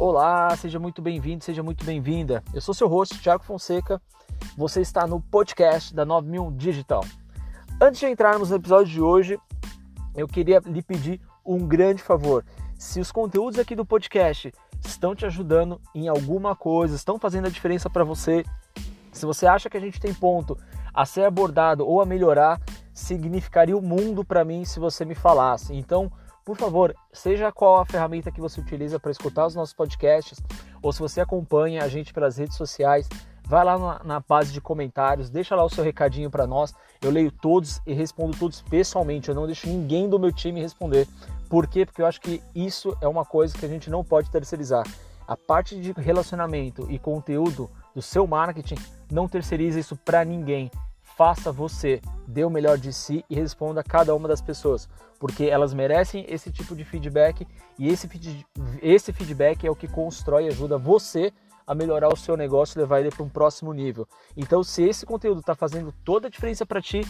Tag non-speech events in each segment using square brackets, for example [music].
Olá, seja muito bem-vindo, seja muito bem-vinda. Eu sou seu host, Thiago Fonseca. Você está no podcast da 9000 Digital. Antes de entrarmos no episódio de hoje, eu queria lhe pedir um grande favor. Se os conteúdos aqui do podcast estão te ajudando em alguma coisa, estão fazendo a diferença para você, se você acha que a gente tem ponto a ser abordado ou a melhorar, significaria o mundo para mim se você me falasse. Então, por favor, seja qual a ferramenta que você utiliza para escutar os nossos podcasts, ou se você acompanha a gente pelas redes sociais, vai lá na, na base de comentários, deixa lá o seu recadinho para nós. Eu leio todos e respondo todos pessoalmente. Eu não deixo ninguém do meu time responder. Por quê? Porque eu acho que isso é uma coisa que a gente não pode terceirizar. A parte de relacionamento e conteúdo do seu marketing, não terceirize isso para ninguém faça você, dê o melhor de si e responda a cada uma das pessoas, porque elas merecem esse tipo de feedback e esse, esse feedback é o que constrói e ajuda você a melhorar o seu negócio e levar ele para um próximo nível. Então, se esse conteúdo está fazendo toda a diferença para ti,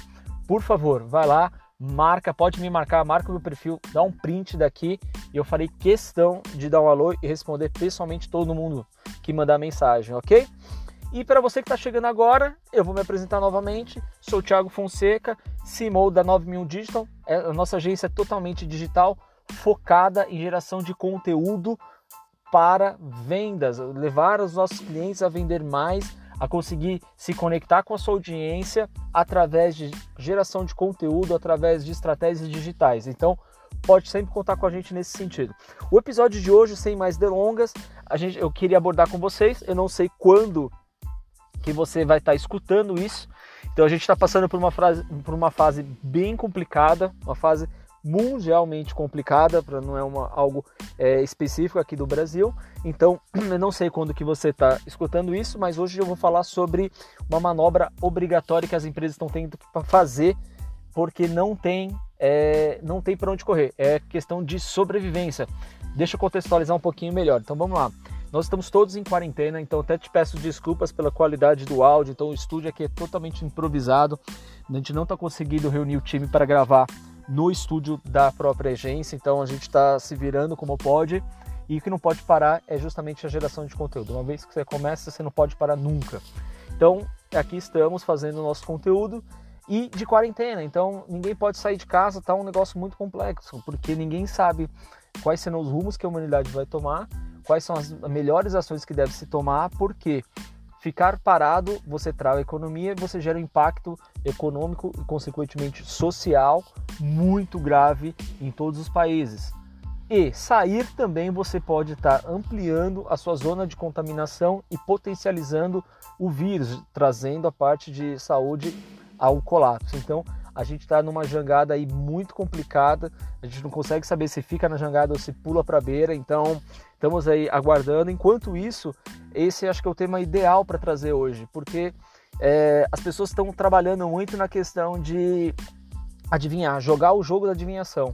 por favor, vai lá, marca, pode me marcar, marca o meu perfil, dá um print daqui e eu farei questão de dar um alô e responder pessoalmente todo mundo que mandar mensagem, ok? E para você que está chegando agora, eu vou me apresentar novamente. Sou o Thiago Fonseca, CMO da 9000 Digital. É, a nossa agência é totalmente digital, focada em geração de conteúdo para vendas, levar os nossos clientes a vender mais, a conseguir se conectar com a sua audiência através de geração de conteúdo, através de estratégias digitais. Então, pode sempre contar com a gente nesse sentido. O episódio de hoje, sem mais delongas, a gente, eu queria abordar com vocês. Eu não sei quando que você vai estar tá escutando isso. Então a gente está passando por uma, frase, por uma fase bem complicada, uma fase mundialmente complicada, para não é uma, algo é, específico aqui do Brasil. Então [clears throat] eu não sei quando que você está escutando isso, mas hoje eu vou falar sobre uma manobra obrigatória que as empresas estão tendo que fazer porque não tem é, não tem para onde correr. É questão de sobrevivência. Deixa eu contextualizar um pouquinho melhor. Então vamos lá. Nós estamos todos em quarentena, então até te peço desculpas pela qualidade do áudio. Então o estúdio aqui é totalmente improvisado. A gente não está conseguindo reunir o time para gravar no estúdio da própria agência, então a gente está se virando como pode. E o que não pode parar é justamente a geração de conteúdo. Uma vez que você começa, você não pode parar nunca. Então aqui estamos fazendo o nosso conteúdo e de quarentena. Então ninguém pode sair de casa, tá um negócio muito complexo, porque ninguém sabe quais serão os rumos que a humanidade vai tomar quais são as melhores ações que deve se tomar, porque ficar parado você trava a economia e você gera um impacto econômico e, consequentemente, social muito grave em todos os países. E sair também você pode estar ampliando a sua zona de contaminação e potencializando o vírus, trazendo a parte de saúde ao colapso. Então, a gente está numa jangada aí muito complicada, a gente não consegue saber se fica na jangada ou se pula para a beira, então estamos aí aguardando. Enquanto isso, esse acho que é o tema ideal para trazer hoje, porque é, as pessoas estão trabalhando muito na questão de adivinhar, jogar o jogo da adivinhação.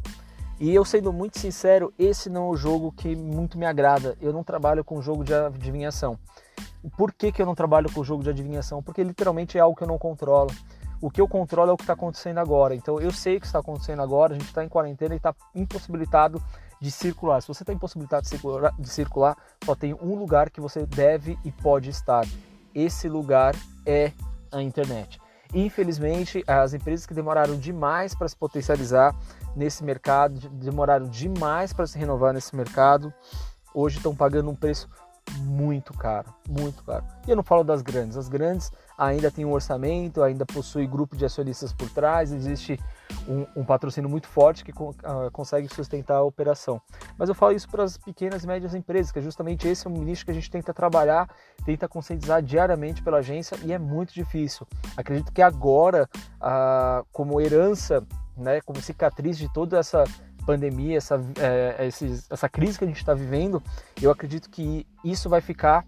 E eu sendo muito sincero, esse não é o jogo que muito me agrada. Eu não trabalho com jogo de adivinhação. Por que, que eu não trabalho com jogo de adivinhação? Porque literalmente é algo que eu não controlo o que eu controlo é o que está acontecendo agora. Então eu sei o que está acontecendo agora, a gente está em quarentena e está impossibilitado de circular. Se você está impossibilitado de circular, de circular, só tem um lugar que você deve e pode estar. Esse lugar é a internet. Infelizmente, as empresas que demoraram demais para se potencializar nesse mercado, demoraram demais para se renovar nesse mercado, hoje estão pagando um preço muito caro, muito caro. E eu não falo das grandes, as grandes ainda têm um orçamento, ainda possui grupo de acionistas por trás, existe um, um patrocínio muito forte que uh, consegue sustentar a operação. Mas eu falo isso para as pequenas e médias empresas, que é justamente esse é um nicho que a gente tenta trabalhar, tenta conscientizar diariamente pela agência e é muito difícil. Acredito que agora, uh, como herança, né, como cicatriz de toda essa pandemia, essa, é, essa crise que a gente está vivendo, eu acredito que isso vai ficar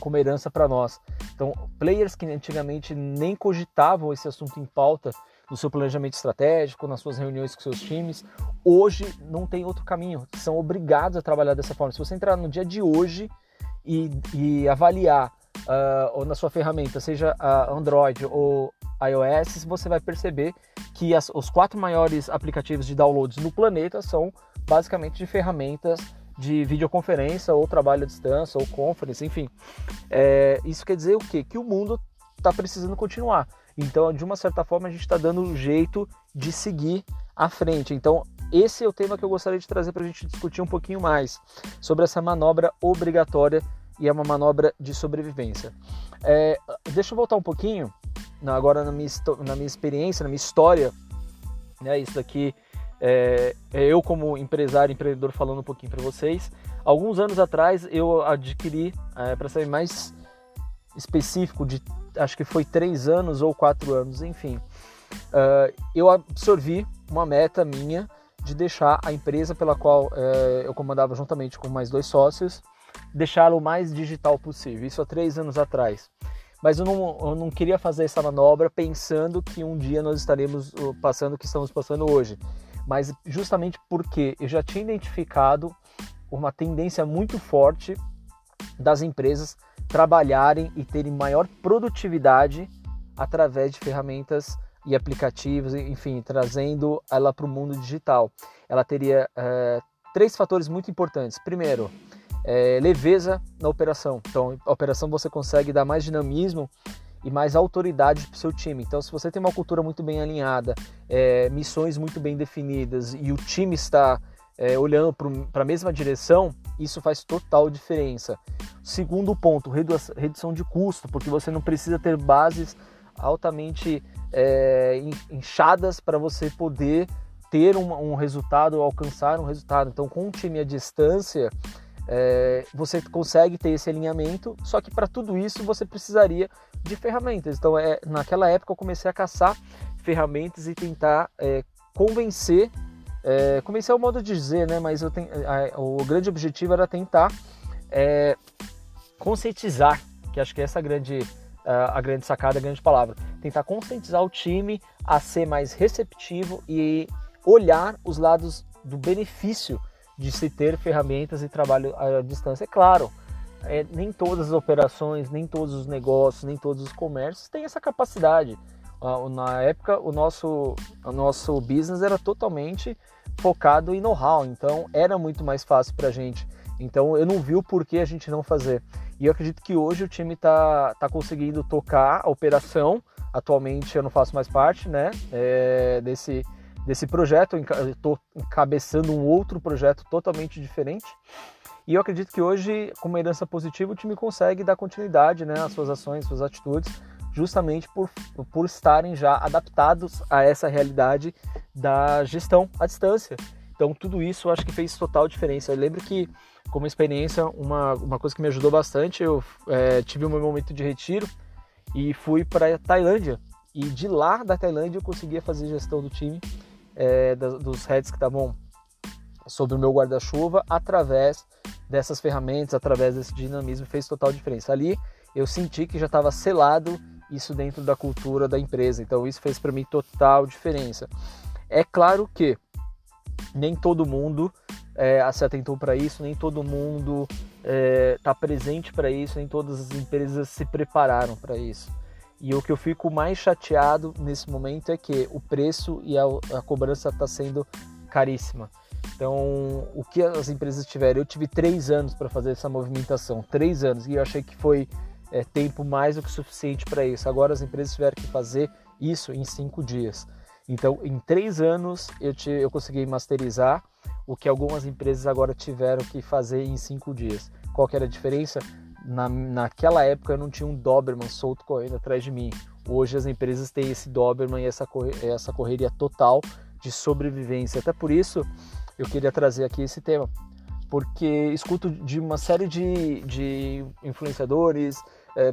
como herança para nós. Então, players que antigamente nem cogitavam esse assunto em pauta no seu planejamento estratégico, nas suas reuniões com seus times, hoje não tem outro caminho, são obrigados a trabalhar dessa forma. Se você entrar no dia de hoje e, e avaliar uh, na sua ferramenta, seja a Android ou iOS, você vai perceber que as, os quatro maiores aplicativos de downloads no planeta são basicamente de ferramentas de videoconferência ou trabalho à distância ou conference, enfim. É, isso quer dizer o quê? Que o mundo está precisando continuar. Então, de uma certa forma, a gente está dando um jeito de seguir à frente. Então, esse é o tema que eu gostaria de trazer para a gente discutir um pouquinho mais sobre essa manobra obrigatória e é uma manobra de sobrevivência. É, deixa eu voltar um pouquinho agora na minha, na minha experiência, na minha história. Né, isso daqui é, é eu como empresário, empreendedor falando um pouquinho para vocês. Alguns anos atrás eu adquiri, é, para ser mais específico, de acho que foi três anos ou quatro anos, enfim, uh, eu absorvi uma meta minha de deixar a empresa pela qual uh, eu comandava juntamente com mais dois sócios, deixá-la o mais digital possível. Isso há três anos atrás. Mas eu não, eu não queria fazer essa manobra pensando que um dia nós estaremos passando o que estamos passando hoje. Mas justamente porque eu já tinha identificado uma tendência muito forte das empresas trabalharem e terem maior produtividade através de ferramentas e aplicativos, enfim, trazendo ela para o mundo digital. Ela teria é, três fatores muito importantes. Primeiro, é, leveza na operação. Então, a operação você consegue dar mais dinamismo e mais autoridade para o seu time. Então, se você tem uma cultura muito bem alinhada, é, missões muito bem definidas e o time está é, olhando para a mesma direção, isso faz total diferença. Segundo ponto, redução de custo, porque você não precisa ter bases altamente é, inchadas para você poder ter um, um, resultado, alcançar um resultado. Então, com um time à distância, é, você consegue ter esse alinhamento, só que para tudo isso você precisaria de ferramentas. Então, é, naquela época eu comecei a caçar ferramentas e tentar é, convencer, é, convencer é o modo de dizer, né? Mas eu a, o grande objetivo era tentar é, conscientizar, que acho que essa é a grande, a grande sacada, a grande palavra, tentar conscientizar o time a ser mais receptivo e olhar os lados do benefício de se ter ferramentas e trabalho à distância. É claro, é, nem todas as operações, nem todos os negócios, nem todos os comércios têm essa capacidade. Na época, o nosso, o nosso business era totalmente focado em know-how, então era muito mais fácil para a gente. Então eu não vi o porquê a gente não fazer. E eu acredito que hoje o time está tá conseguindo tocar a operação. Atualmente eu não faço mais parte né, é, desse, desse projeto, eu estou encabeçando um outro projeto totalmente diferente. E eu acredito que hoje, com uma herança positiva, o time consegue dar continuidade né, às suas ações, às suas atitudes, justamente por, por estarem já adaptados a essa realidade da gestão à distância. Então, tudo isso eu acho que fez total diferença. Eu lembro que, como experiência, uma, uma coisa que me ajudou bastante, eu é, tive um momento de retiro e fui para a Tailândia. E de lá da Tailândia eu conseguia fazer gestão do time é, dos heads que estavam sobre o meu guarda-chuva através dessas ferramentas, através desse dinamismo, fez total diferença. Ali eu senti que já estava selado isso dentro da cultura da empresa, então isso fez para mim total diferença. É claro que nem todo mundo é, se atentou para isso, nem todo mundo está é, tá presente para isso, nem todas as empresas se prepararam para isso. E o que eu fico mais chateado nesse momento é que o preço e a, a cobrança está sendo caríssima. Então, o que as empresas tiveram? Eu tive três anos para fazer essa movimentação, três anos, e eu achei que foi é, tempo mais do que suficiente para isso. Agora as empresas tiveram que fazer isso em cinco dias. Então, em três anos eu, te, eu consegui masterizar o que algumas empresas agora tiveram que fazer em cinco dias. Qual que era a diferença? Na, naquela época eu não tinha um Doberman solto correndo atrás de mim. Hoje as empresas têm esse Doberman e essa, essa correria total de sobrevivência. Até por isso eu queria trazer aqui esse tema, porque escuto de uma série de, de influenciadores, é,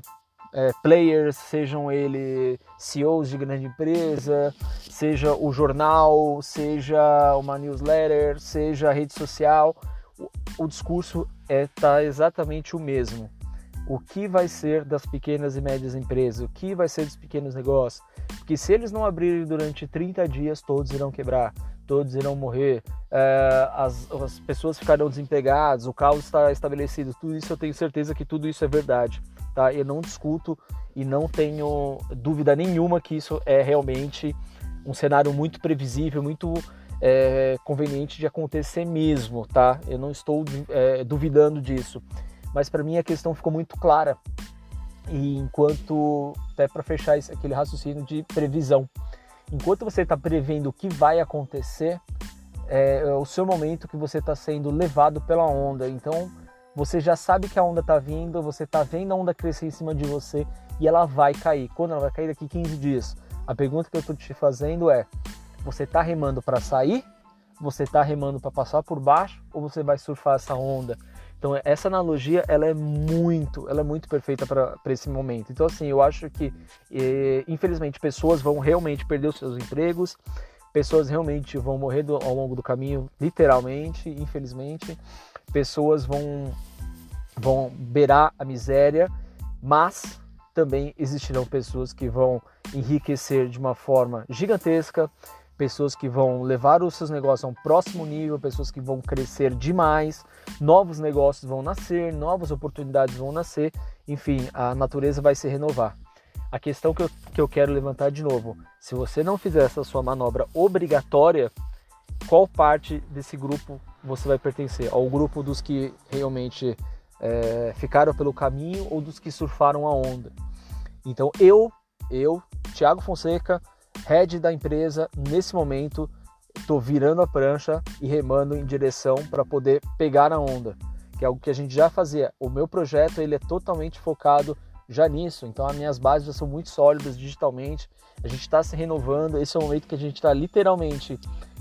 é, players, sejam eles CEOs de grande empresa, seja o jornal, seja uma newsletter, seja a rede social, o, o discurso está é, tá exatamente o mesmo o que vai ser das pequenas e médias empresas, o que vai ser dos pequenos negócios. Porque se eles não abrirem durante 30 dias, todos irão quebrar, todos irão morrer, é, as, as pessoas ficarão desempregadas, o caos está estabelecido. Tudo isso eu tenho certeza que tudo isso é verdade. Tá? Eu não discuto e não tenho dúvida nenhuma que isso é realmente um cenário muito previsível, muito é, conveniente de acontecer mesmo, tá? Eu não estou é, duvidando disso, mas para mim a questão ficou muito clara. E enquanto até para fechar aquele raciocínio de previsão, enquanto você está prevendo o que vai acontecer, é, é o seu momento que você está sendo levado pela onda. Então você já sabe que a onda está vindo, você está vendo a onda crescer em cima de você e ela vai cair. Quando ela vai cair daqui 15 dias? A pergunta que eu estou te fazendo é: você está remando para sair? Você está remando para passar por baixo? Ou você vai surfar essa onda? Então essa analogia ela é muito, ela é muito perfeita para esse momento. Então assim, eu acho que infelizmente pessoas vão realmente perder os seus empregos, pessoas realmente vão morrer do, ao longo do caminho, literalmente, infelizmente. Pessoas vão vão beirar a miséria, mas também existirão pessoas que vão enriquecer de uma forma gigantesca, pessoas que vão levar os seus negócios a um próximo nível, pessoas que vão crescer demais, novos negócios vão nascer, novas oportunidades vão nascer, enfim, a natureza vai se renovar. A questão que eu, que eu quero levantar de novo: se você não fizer essa sua manobra obrigatória, qual parte desse grupo você vai pertencer? Ao grupo dos que realmente é, ficaram pelo caminho ou dos que surfaram a onda? Então eu, eu, Thiago Fonseca, head da empresa, nesse momento estou virando a prancha e remando em direção para poder pegar a onda, que é algo que a gente já fazia. O meu projeto ele é totalmente focado já nisso, então as minhas bases já são muito sólidas digitalmente. A gente está se renovando. Esse é o momento que a gente está literalmente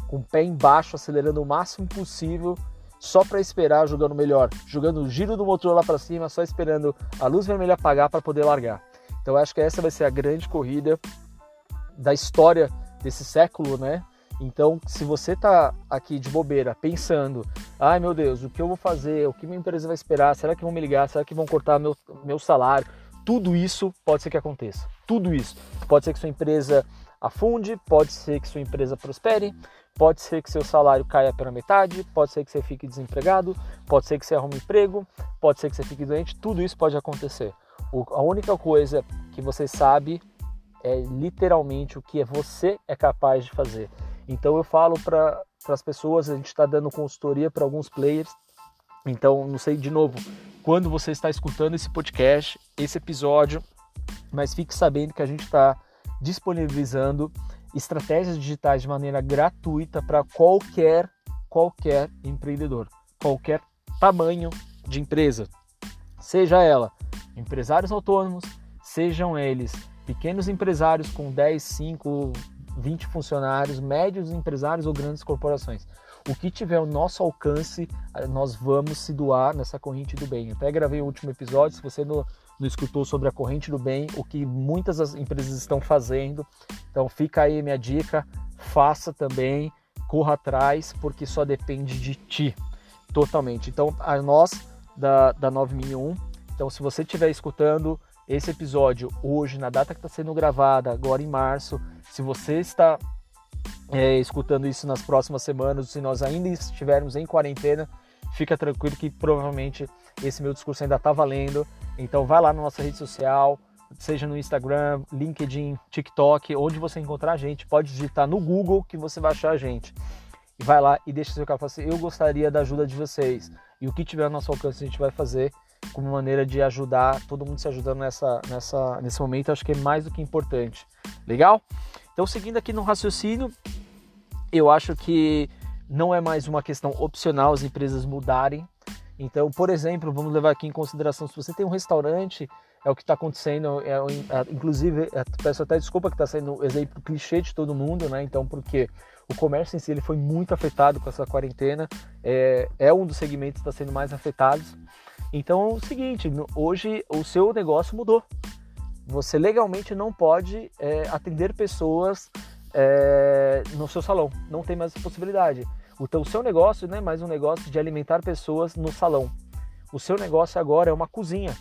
com o pé embaixo, acelerando o máximo possível, só para esperar jogando melhor, jogando o giro do motor lá para cima, só esperando a luz vermelha apagar para poder largar. Então acho que essa vai ser a grande corrida da história desse século, né? Então, se você está aqui de bobeira, pensando, ai meu Deus, o que eu vou fazer? O que minha empresa vai esperar? Será que vão me ligar? Será que vão cortar meu, meu salário? Tudo isso pode ser que aconteça. Tudo isso. Pode ser que sua empresa afunde, pode ser que sua empresa prospere, pode ser que seu salário caia pela metade, pode ser que você fique desempregado, pode ser que você arrume emprego, pode ser que você fique doente. Tudo isso pode acontecer. O, a única coisa que você sabe é literalmente o que você é capaz de fazer. Então eu falo para as pessoas, a gente está dando consultoria para alguns players. Então, não sei de novo quando você está escutando esse podcast, esse episódio, mas fique sabendo que a gente está disponibilizando estratégias digitais de maneira gratuita para qualquer qualquer empreendedor, qualquer tamanho de empresa, seja ela empresários autônomos, sejam eles pequenos empresários com 10, 5, 20 funcionários, médios empresários ou grandes corporações. O que tiver ao nosso alcance, nós vamos se doar nessa corrente do bem. até gravei o último episódio, se você não, não escutou sobre a corrente do bem, o que muitas das empresas estão fazendo. Então fica aí minha dica, faça também, corra atrás, porque só depende de ti, totalmente. Então a nós da, da 9001 então, se você estiver escutando esse episódio hoje, na data que está sendo gravada, agora em março, se você está é, escutando isso nas próximas semanas, se nós ainda estivermos em quarentena, fica tranquilo que provavelmente esse meu discurso ainda está valendo. Então, vai lá na nossa rede social, seja no Instagram, LinkedIn, TikTok, onde você encontrar a gente, pode digitar no Google que você vai achar a gente. E vai lá e deixa seu carro assim, eu gostaria da ajuda de vocês. E o que tiver ao nosso alcance a gente vai fazer como maneira de ajudar, todo mundo se ajudando nessa, nessa, nesse momento, acho que é mais do que importante. Legal? Então, seguindo aqui no raciocínio, eu acho que não é mais uma questão opcional as empresas mudarem. Então, por exemplo, vamos levar aqui em consideração, se você tem um restaurante, é o que está acontecendo, é, inclusive, é, peço até desculpa que está sendo exemplo clichê de todo mundo, né? Então, porque o comércio em si ele foi muito afetado com essa quarentena, é, é um dos segmentos que está sendo mais afetados. Então é o seguinte, hoje o seu negócio mudou. Você legalmente não pode é, atender pessoas é, no seu salão. Não tem mais essa possibilidade. O seu negócio não é mais um negócio de alimentar pessoas no salão. O seu negócio agora é uma cozinha.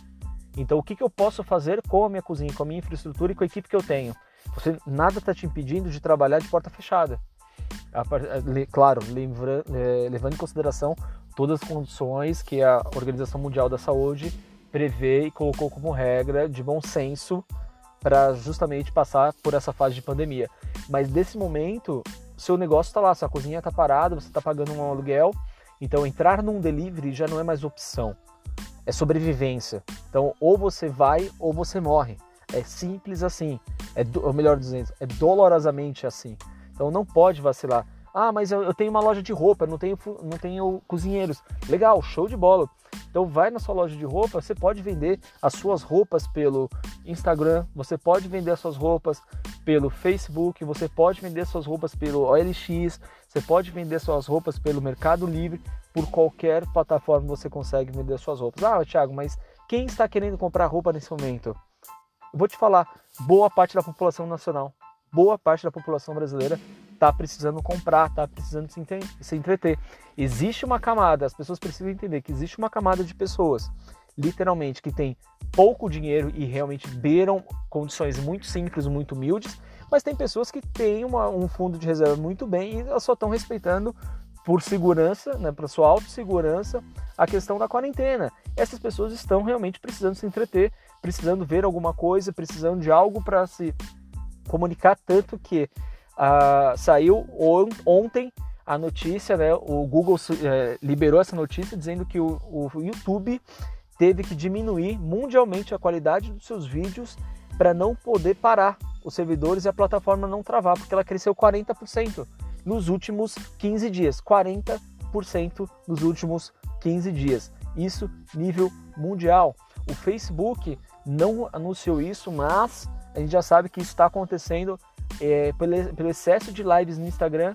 Então o que, que eu posso fazer com a minha cozinha, com a minha infraestrutura e com a equipe que eu tenho? Você nada está te impedindo de trabalhar de porta fechada. Claro, é, levando em consideração todas as condições que a Organização Mundial da Saúde prevê e colocou como regra de bom senso para justamente passar por essa fase de pandemia. Mas desse momento, seu negócio está lá, sua cozinha está parada, você está pagando um aluguel. Então, entrar num delivery já não é mais opção, é sobrevivência. Então, ou você vai ou você morre. É simples assim. É, ou melhor dizendo, é dolorosamente assim. Então, não pode vacilar. Ah, mas eu, eu tenho uma loja de roupa, não tenho, não tenho cozinheiros. Legal, show de bola. Então vai na sua loja de roupa, você pode vender as suas roupas pelo Instagram, você pode vender as suas roupas pelo Facebook, você pode vender suas roupas pelo OLX, você pode vender suas roupas pelo Mercado Livre, por qualquer plataforma você consegue vender suas roupas. Ah, Thiago, mas quem está querendo comprar roupa nesse momento? Eu vou te falar, boa parte da população nacional, boa parte da população brasileira está precisando comprar, está precisando se, se entreter. Existe uma camada, as pessoas precisam entender que existe uma camada de pessoas, literalmente, que tem pouco dinheiro e realmente beiram condições muito simples, muito humildes, mas tem pessoas que têm uma, um fundo de reserva muito bem e elas só estão respeitando por segurança, né, para sua autossegurança, a questão da quarentena. Essas pessoas estão realmente precisando se entreter, precisando ver alguma coisa, precisando de algo para se comunicar, tanto que ah, saiu on, ontem a notícia, né? O Google é, liberou essa notícia dizendo que o, o YouTube teve que diminuir mundialmente a qualidade dos seus vídeos para não poder parar os servidores e a plataforma não travar, porque ela cresceu 40% nos últimos 15 dias. 40% nos últimos 15 dias. Isso nível mundial. O Facebook não anunciou isso, mas a gente já sabe que isso está acontecendo é, pelo, pelo, excesso de lives no Instagram,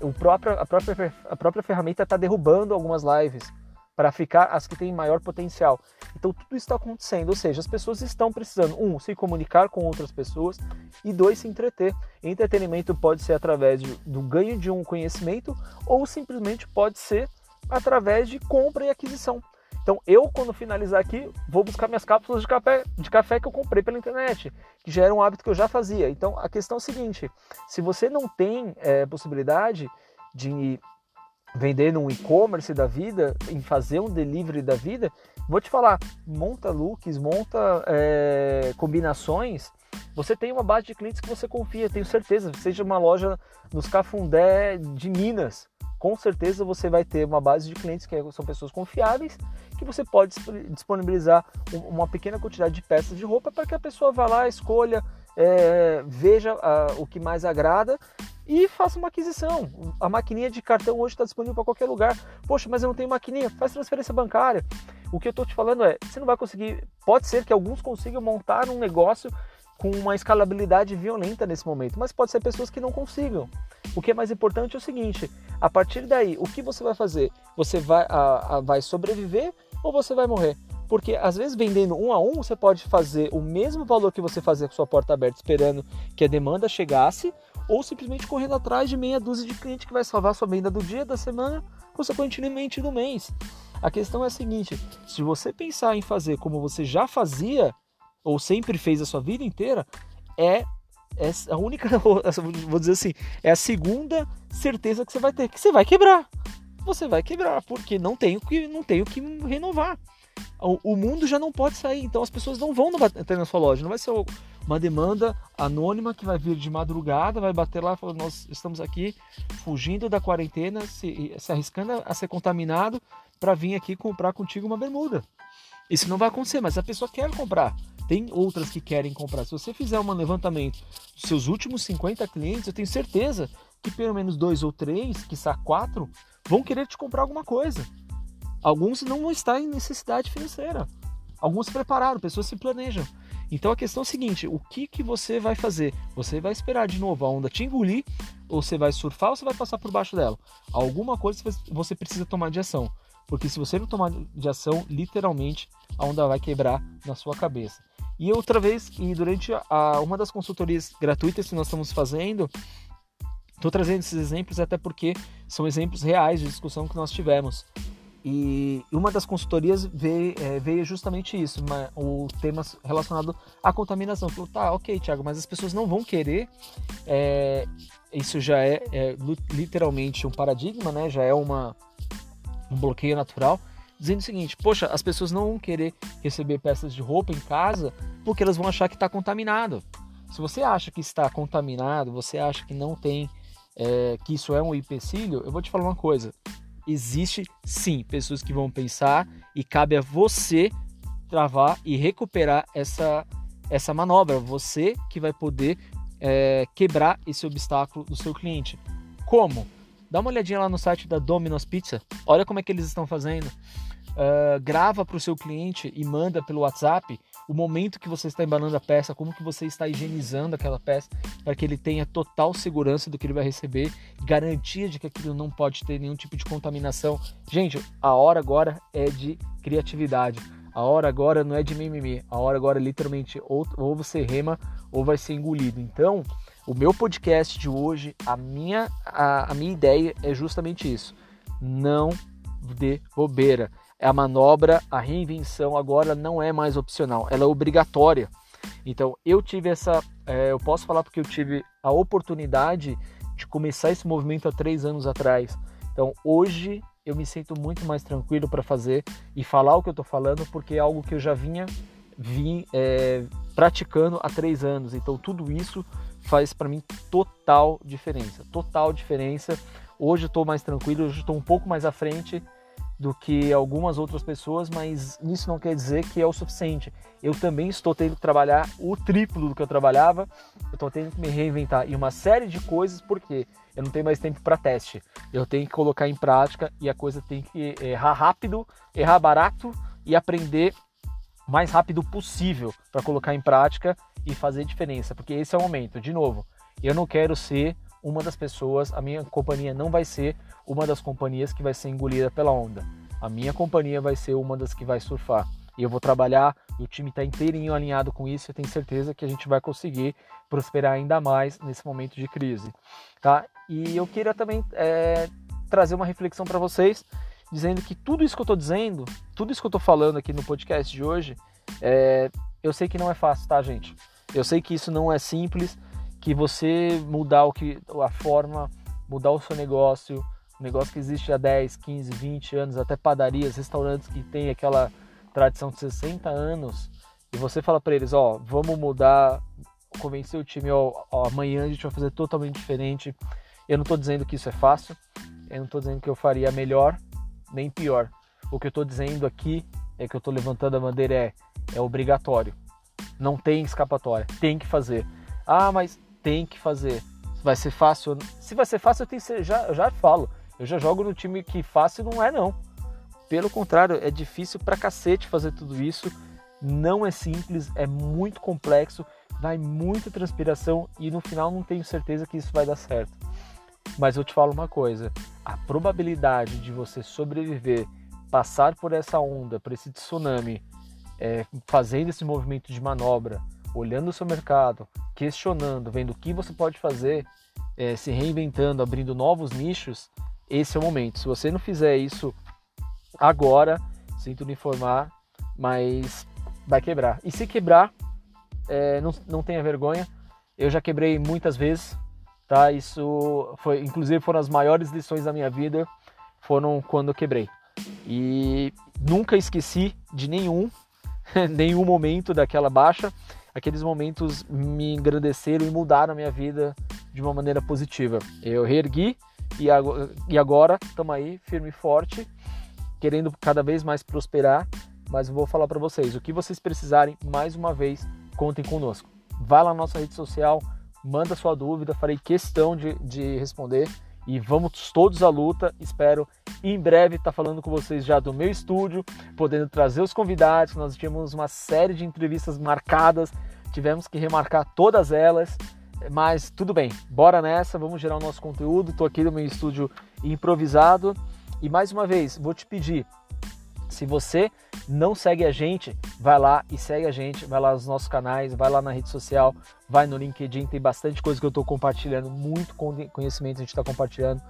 o próprio, a, própria, a própria ferramenta está derrubando algumas lives para ficar as que têm maior potencial. Então tudo isso está acontecendo, ou seja, as pessoas estão precisando, um, se comunicar com outras pessoas e dois, se entreter. Entretenimento pode ser através de, do ganho de um conhecimento ou simplesmente pode ser através de compra e aquisição. Então eu, quando finalizar aqui, vou buscar minhas cápsulas de café, de café que eu comprei pela internet, que já era um hábito que eu já fazia. Então a questão é a seguinte: se você não tem é, possibilidade de vender num e-commerce da vida, em fazer um delivery da vida, vou te falar, monta looks, monta é, combinações. Você tem uma base de clientes que você confia, tenho certeza. Seja uma loja nos Cafundé de Minas, com certeza você vai ter uma base de clientes que são pessoas confiáveis, que você pode disponibilizar uma pequena quantidade de peças de roupa para que a pessoa vá lá, escolha, é, veja o que mais agrada e faça uma aquisição. A maquininha de cartão hoje está disponível para qualquer lugar. Poxa, mas eu não tenho maquininha, faz transferência bancária. O que eu estou te falando é, você não vai conseguir. Pode ser que alguns consigam montar um negócio com uma escalabilidade violenta nesse momento, mas pode ser pessoas que não consigam. O que é mais importante é o seguinte: a partir daí, o que você vai fazer? Você vai, a, a, vai sobreviver ou você vai morrer? Porque às vezes vendendo um a um, você pode fazer o mesmo valor que você fazia com sua porta aberta, esperando que a demanda chegasse, ou simplesmente correndo atrás de meia dúzia de cliente que vai salvar sua venda do dia, da semana, consequentemente do mês. A questão é a seguinte: se você pensar em fazer como você já fazia, ou sempre fez a sua vida inteira, é, é a única, [laughs] vou dizer assim, é a segunda certeza que você vai ter, que você vai quebrar. Você vai quebrar, porque não tem o que, não tem o que renovar. O, mundo já não pode sair, então as pessoas não vão bater na sua loja, não vai ser uma demanda anônima que vai vir de madrugada, vai bater lá e falar, nós estamos aqui fugindo da quarentena, se, se arriscando a ser contaminado para vir aqui comprar contigo uma bermuda. Isso não vai acontecer, mas a pessoa quer comprar tem outras que querem comprar. Se você fizer um levantamento dos seus últimos 50 clientes, eu tenho certeza que pelo menos dois ou três, quiçá quatro, vão querer te comprar alguma coisa. Alguns não vão estar em necessidade financeira. Alguns se prepararam, pessoas se planejam. Então a questão é a seguinte: o que, que você vai fazer? Você vai esperar de novo a onda te engolir, ou você vai surfar ou você vai passar por baixo dela? Alguma coisa você precisa tomar de ação. Porque se você não tomar de ação, literalmente a onda vai quebrar na sua cabeça. E outra vez, e durante a, uma das consultorias gratuitas que nós estamos fazendo, estou trazendo esses exemplos até porque são exemplos reais de discussão que nós tivemos. E uma das consultorias veio, é, veio justamente isso, uma, o tema relacionado à contaminação. Falou, tá, ok, Thiago, mas as pessoas não vão querer. É, isso já é, é, literalmente um paradigma, né? Já é uma, um bloqueio natural dizendo o seguinte: poxa, as pessoas não vão querer receber peças de roupa em casa porque elas vão achar que está contaminado. Se você acha que está contaminado, você acha que não tem é, que isso é um empecilho, eu vou te falar uma coisa. Existe sim pessoas que vão pensar e cabe a você travar e recuperar essa, essa manobra. Você que vai poder é, quebrar esse obstáculo do seu cliente. Como? Dá uma olhadinha lá no site da Domino's Pizza. Olha como é que eles estão fazendo. Uh, grava para o seu cliente e manda pelo WhatsApp o momento que você está embalando a peça, como que você está higienizando aquela peça, para que ele tenha total segurança do que ele vai receber, garantia de que aquilo não pode ter nenhum tipo de contaminação. Gente, a hora agora é de criatividade. A hora agora não é de mimimi. A hora agora é literalmente ou, ou você rema ou vai ser engolido. Então, o meu podcast de hoje, a minha, a, a minha ideia é justamente isso. Não dê bobeira. É a manobra, a reinvenção agora não é mais opcional, ela é obrigatória. Então, eu tive essa. É, eu posso falar porque eu tive a oportunidade de começar esse movimento há três anos atrás. Então, hoje eu me sinto muito mais tranquilo para fazer e falar o que eu estou falando, porque é algo que eu já vinha vim, é, praticando há três anos. Então, tudo isso faz para mim total diferença. Total diferença. Hoje eu estou mais tranquilo, hoje estou um pouco mais à frente do que algumas outras pessoas, mas isso não quer dizer que é o suficiente. Eu também estou tendo que trabalhar o triplo do que eu trabalhava, eu estou tendo que me reinventar e uma série de coisas, porque eu não tenho mais tempo para teste. Eu tenho que colocar em prática e a coisa tem que errar rápido, errar barato e aprender mais rápido possível para colocar em prática e fazer diferença, porque esse é o momento. De novo, eu não quero ser uma das pessoas, a minha companhia não vai ser uma das companhias que vai ser engolida pela onda. A minha companhia vai ser uma das que vai surfar. E eu vou trabalhar, e o time está inteirinho alinhado com isso, eu tenho certeza que a gente vai conseguir prosperar ainda mais nesse momento de crise. Tá? E eu queria também é, trazer uma reflexão para vocês, dizendo que tudo isso que eu estou dizendo, tudo isso que eu estou falando aqui no podcast de hoje, é, eu sei que não é fácil, tá, gente? Eu sei que isso não é simples, que você mudar o que a forma, mudar o seu negócio, um negócio que existe há 10, 15, 20 anos, até padarias, restaurantes que tem aquela tradição de 60 anos, e você fala para eles, ó, vamos mudar, convencer o time, ó, ó, amanhã a gente vai fazer totalmente diferente. Eu não estou dizendo que isso é fácil, eu não estou dizendo que eu faria melhor nem pior. O que eu estou dizendo aqui é que eu estou levantando a bandeira é, é obrigatório. Não tem escapatória, tem que fazer. Ah, mas tem que fazer. Vai ser fácil? Se vai ser fácil, eu, tenho, já, eu já falo. Eu já jogo no time que fácil não é, não. Pelo contrário, é difícil pra cacete fazer tudo isso. Não é simples, é muito complexo, vai muita transpiração e no final não tenho certeza que isso vai dar certo. Mas eu te falo uma coisa: a probabilidade de você sobreviver, passar por essa onda, por esse tsunami, é, fazendo esse movimento de manobra, olhando o seu mercado, questionando, vendo o que você pode fazer, é, se reinventando, abrindo novos nichos, esse é o momento. Se você não fizer isso agora, sinto me informar, mas vai quebrar. E se quebrar, é, não, não tenha vergonha. Eu já quebrei muitas vezes, tá? Isso foi, inclusive, foram as maiores lições da minha vida, foram quando eu quebrei. E nunca esqueci de nenhum, [laughs] nenhum momento daquela baixa aqueles momentos me engrandeceram e mudaram a minha vida de uma maneira positiva. Eu reergui e agora estamos aí firme e forte, querendo cada vez mais prosperar. Mas vou falar para vocês, o que vocês precisarem, mais uma vez, contem conosco. Vá lá na nossa rede social, manda sua dúvida, farei questão de, de responder e vamos todos à luta. Espero em breve estar falando com vocês já do meu estúdio, podendo trazer os convidados. Nós tínhamos uma série de entrevistas marcadas, tivemos que remarcar todas elas, mas tudo bem, bora nessa, vamos gerar o nosso conteúdo. Estou aqui no meu estúdio improvisado e mais uma vez vou te pedir se você não segue a gente, vai lá e segue a gente, vai lá nos nossos canais, vai lá na rede social, vai no LinkedIn, tem bastante coisa que eu estou compartilhando, muito conhecimento a gente está compartilhando.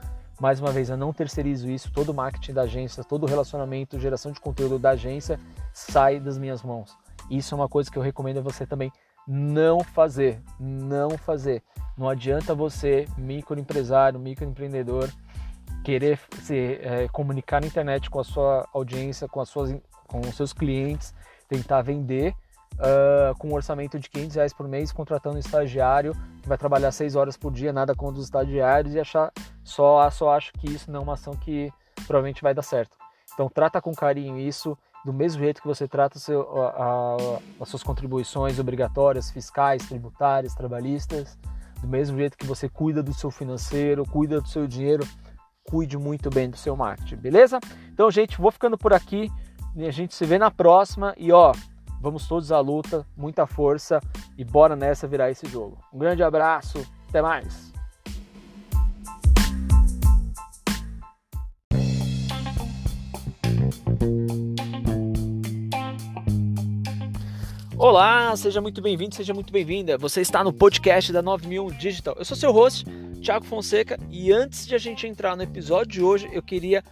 Mais uma vez, eu não terceirizo isso, todo o marketing da agência, todo o relacionamento, geração de conteúdo da agência sai das minhas mãos. Isso é uma coisa que eu recomendo a você também não fazer, não fazer. Não adianta você, microempresário, microempreendedor, querer se é, comunicar na internet com a sua audiência, com, as suas, com os seus clientes, tentar vender uh, com um orçamento de 500 reais por mês, contratando um estagiário que vai trabalhar 6 horas por dia, nada contra os estagiários, e achar, só, só acho que isso não é uma ação que provavelmente vai dar certo. Então trata com carinho isso, do mesmo jeito que você trata seu, a, a, as suas contribuições obrigatórias, fiscais, tributárias, trabalhistas, do mesmo jeito que você cuida do seu financeiro, cuida do seu dinheiro, cuide muito bem do seu marketing, beleza? Então, gente, vou ficando por aqui. A gente se vê na próxima. E ó, vamos todos à luta, muita força e bora nessa virar esse jogo. Um grande abraço, até mais. Olá, seja muito bem-vindo, seja muito bem-vinda. Você está no podcast da 9000 Digital. Eu sou seu host, Thiago Fonseca, e antes de a gente entrar no episódio de hoje, eu queria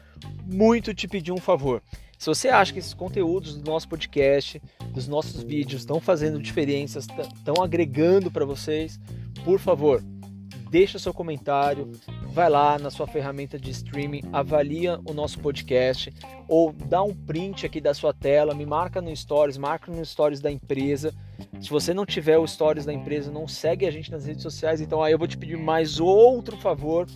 muito te pedir um favor. Se você acha que esses conteúdos do nosso podcast, dos nossos vídeos estão fazendo diferenças, estão agregando para vocês, por favor, deixa seu comentário, vai lá na sua ferramenta de streaming, avalia o nosso podcast ou dá um print aqui da sua tela, me marca no stories, marca no stories da empresa. Se você não tiver o stories da empresa, não segue a gente nas redes sociais, então aí eu vou te pedir mais outro favor.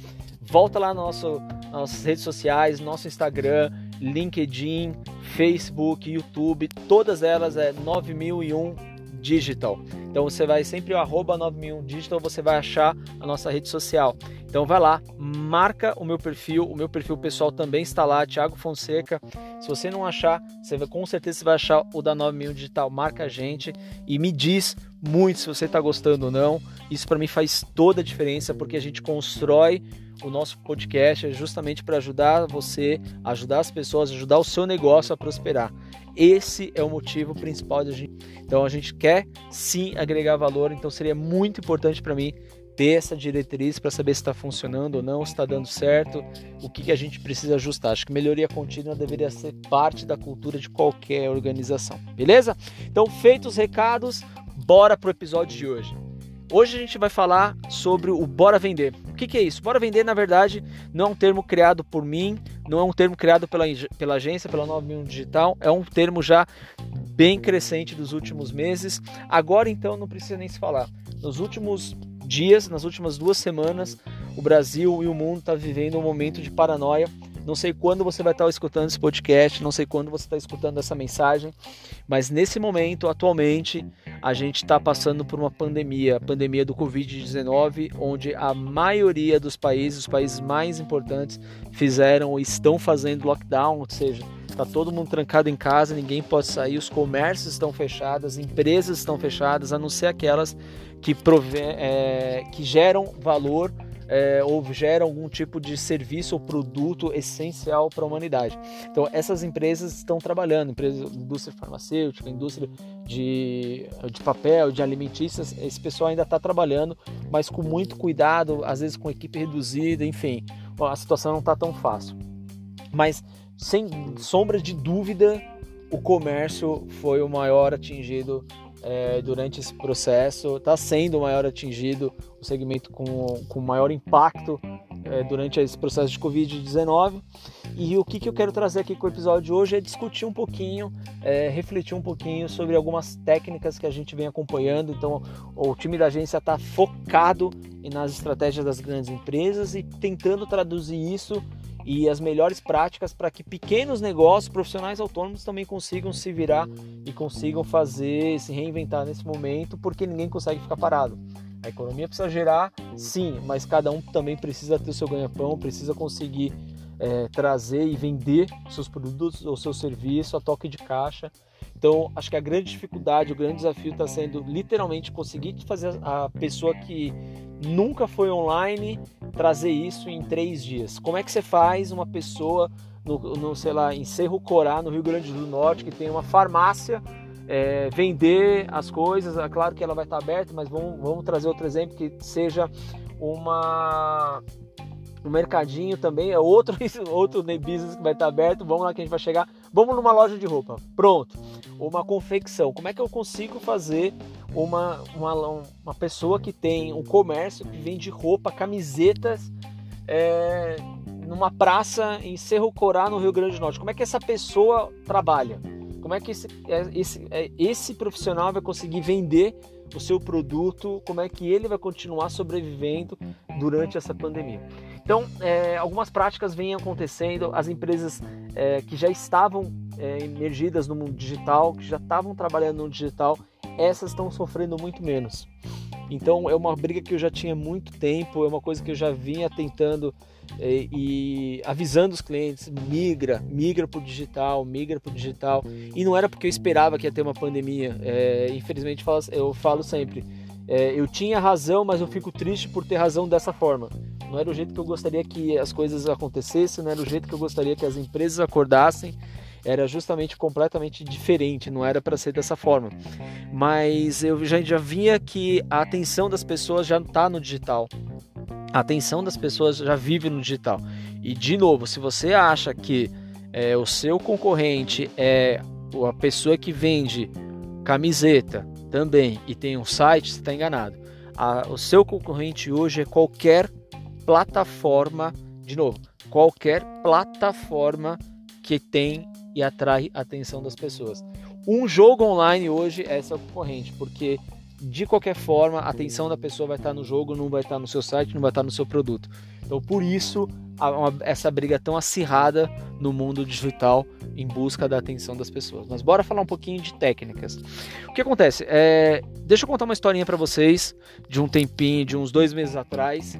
Volta lá no nosso, nas nossas redes sociais, nosso Instagram, LinkedIn, Facebook, YouTube, todas elas é 9001 Digital. Então você vai sempre o arroba 9001 Digital, você vai achar a nossa rede social. Então vai lá, marca o meu perfil, o meu perfil pessoal também está lá, Thiago Fonseca. Se você não achar, você vai, com certeza você vai achar o da 9001 Digital. Marca a gente e me diz muito se você está gostando ou não. Isso para mim faz toda a diferença porque a gente constrói o nosso podcast justamente para ajudar você, ajudar as pessoas, ajudar o seu negócio a prosperar. Esse é o motivo principal da gente. Então a gente quer sim agregar valor, então seria muito importante para mim ter essa diretriz para saber se está funcionando ou não, se está dando certo, o que, que a gente precisa ajustar. Acho que melhoria contínua deveria ser parte da cultura de qualquer organização, beleza? Então, feitos os recados, bora pro episódio de hoje. Hoje a gente vai falar sobre o Bora Vender. O que, que, é isso? Bora Vender, na verdade, não é um termo criado por mim, não é um termo criado pela, pela agência, pela 9000 Digital, é um termo já bem crescente dos últimos meses. Agora, então, não precisa nem se falar. Nos últimos dias, nas últimas duas semanas, o Brasil e o mundo estão tá vivendo um momento de paranoia não sei quando você vai estar escutando esse podcast, não sei quando você está escutando essa mensagem, mas nesse momento, atualmente, a gente está passando por uma pandemia, a pandemia do Covid-19, onde a maioria dos países, os países mais importantes, fizeram ou estão fazendo lockdown, ou seja, está todo mundo trancado em casa, ninguém pode sair, os comércios estão fechados, as empresas estão fechadas, a não ser aquelas que, prove é, que geram valor é, ou gera algum tipo de serviço ou produto essencial para a humanidade. Então, essas empresas estão trabalhando, empresas, indústria farmacêutica, indústria de, de papel, de alimentícias, esse pessoal ainda está trabalhando, mas com muito cuidado, às vezes com equipe reduzida, enfim, a situação não está tão fácil. Mas, sem sombra de dúvida, o comércio foi o maior atingido é, durante esse processo, está sendo o maior atingido, o segmento com, com maior impacto é, durante esse processo de Covid-19. E o que, que eu quero trazer aqui com o episódio de hoje é discutir um pouquinho, é, refletir um pouquinho sobre algumas técnicas que a gente vem acompanhando. Então, o time da agência está focado nas estratégias das grandes empresas e tentando traduzir isso e as melhores práticas para que pequenos negócios, profissionais autônomos também consigam se virar e consigam fazer, se reinventar nesse momento, porque ninguém consegue ficar parado. A economia precisa gerar, sim, mas cada um também precisa ter o seu ganha-pão, precisa conseguir é, trazer e vender seus produtos ou seu serviço a toque de caixa. Então, acho que a grande dificuldade, o grande desafio está sendo literalmente conseguir fazer a pessoa que nunca foi online trazer isso em três dias. Como é que você faz uma pessoa no, no sei lá, em Cerro Corá, no Rio Grande do Norte, que tem uma farmácia, é, vender as coisas? É claro que ela vai estar aberta, mas vamos, vamos trazer outro exemplo que seja uma o mercadinho também é outro [laughs] outro business que vai estar aberto. Vamos lá que a gente vai chegar. Vamos numa loja de roupa. Pronto. Uma confecção. Como é que eu consigo fazer uma, uma, uma pessoa que tem um comércio que vende roupa, camisetas, é, numa praça em Cerro Corá, no Rio Grande do Norte. Como é que essa pessoa trabalha? Como é que esse, é, esse, é, esse profissional vai conseguir vender o seu produto? Como é que ele vai continuar sobrevivendo durante essa pandemia? Então, é, algumas práticas vêm acontecendo, as empresas é, que já estavam é, emergidas no mundo digital, que já estavam trabalhando no digital, essas estão sofrendo muito menos. Então, é uma briga que eu já tinha muito tempo, é uma coisa que eu já vinha tentando e, e avisando os clientes, migra, migra para o digital, migra para o digital. E não era porque eu esperava que ia ter uma pandemia. É, infelizmente, eu falo sempre, é, eu tinha razão, mas eu fico triste por ter razão dessa forma. Não era o jeito que eu gostaria que as coisas acontecessem, não era o jeito que eu gostaria que as empresas acordassem. Era justamente completamente diferente, não era para ser dessa forma. Mas eu já, já via que a atenção das pessoas já está no digital a atenção das pessoas já vive no digital. E de novo, se você acha que é, o seu concorrente é a pessoa que vende camiseta também e tem um site, você está enganado. A, o seu concorrente hoje é qualquer plataforma, de novo, qualquer plataforma que tem e atrai a atenção das pessoas. Um jogo online hoje é seu concorrente, porque de qualquer forma, a atenção da pessoa vai estar no jogo, não vai estar no seu site, não vai estar no seu produto. Então, por isso, uma, essa briga tão acirrada no mundo digital em busca da atenção das pessoas. Mas bora falar um pouquinho de técnicas. O que acontece? É, deixa eu contar uma historinha para vocês de um tempinho, de uns dois meses atrás,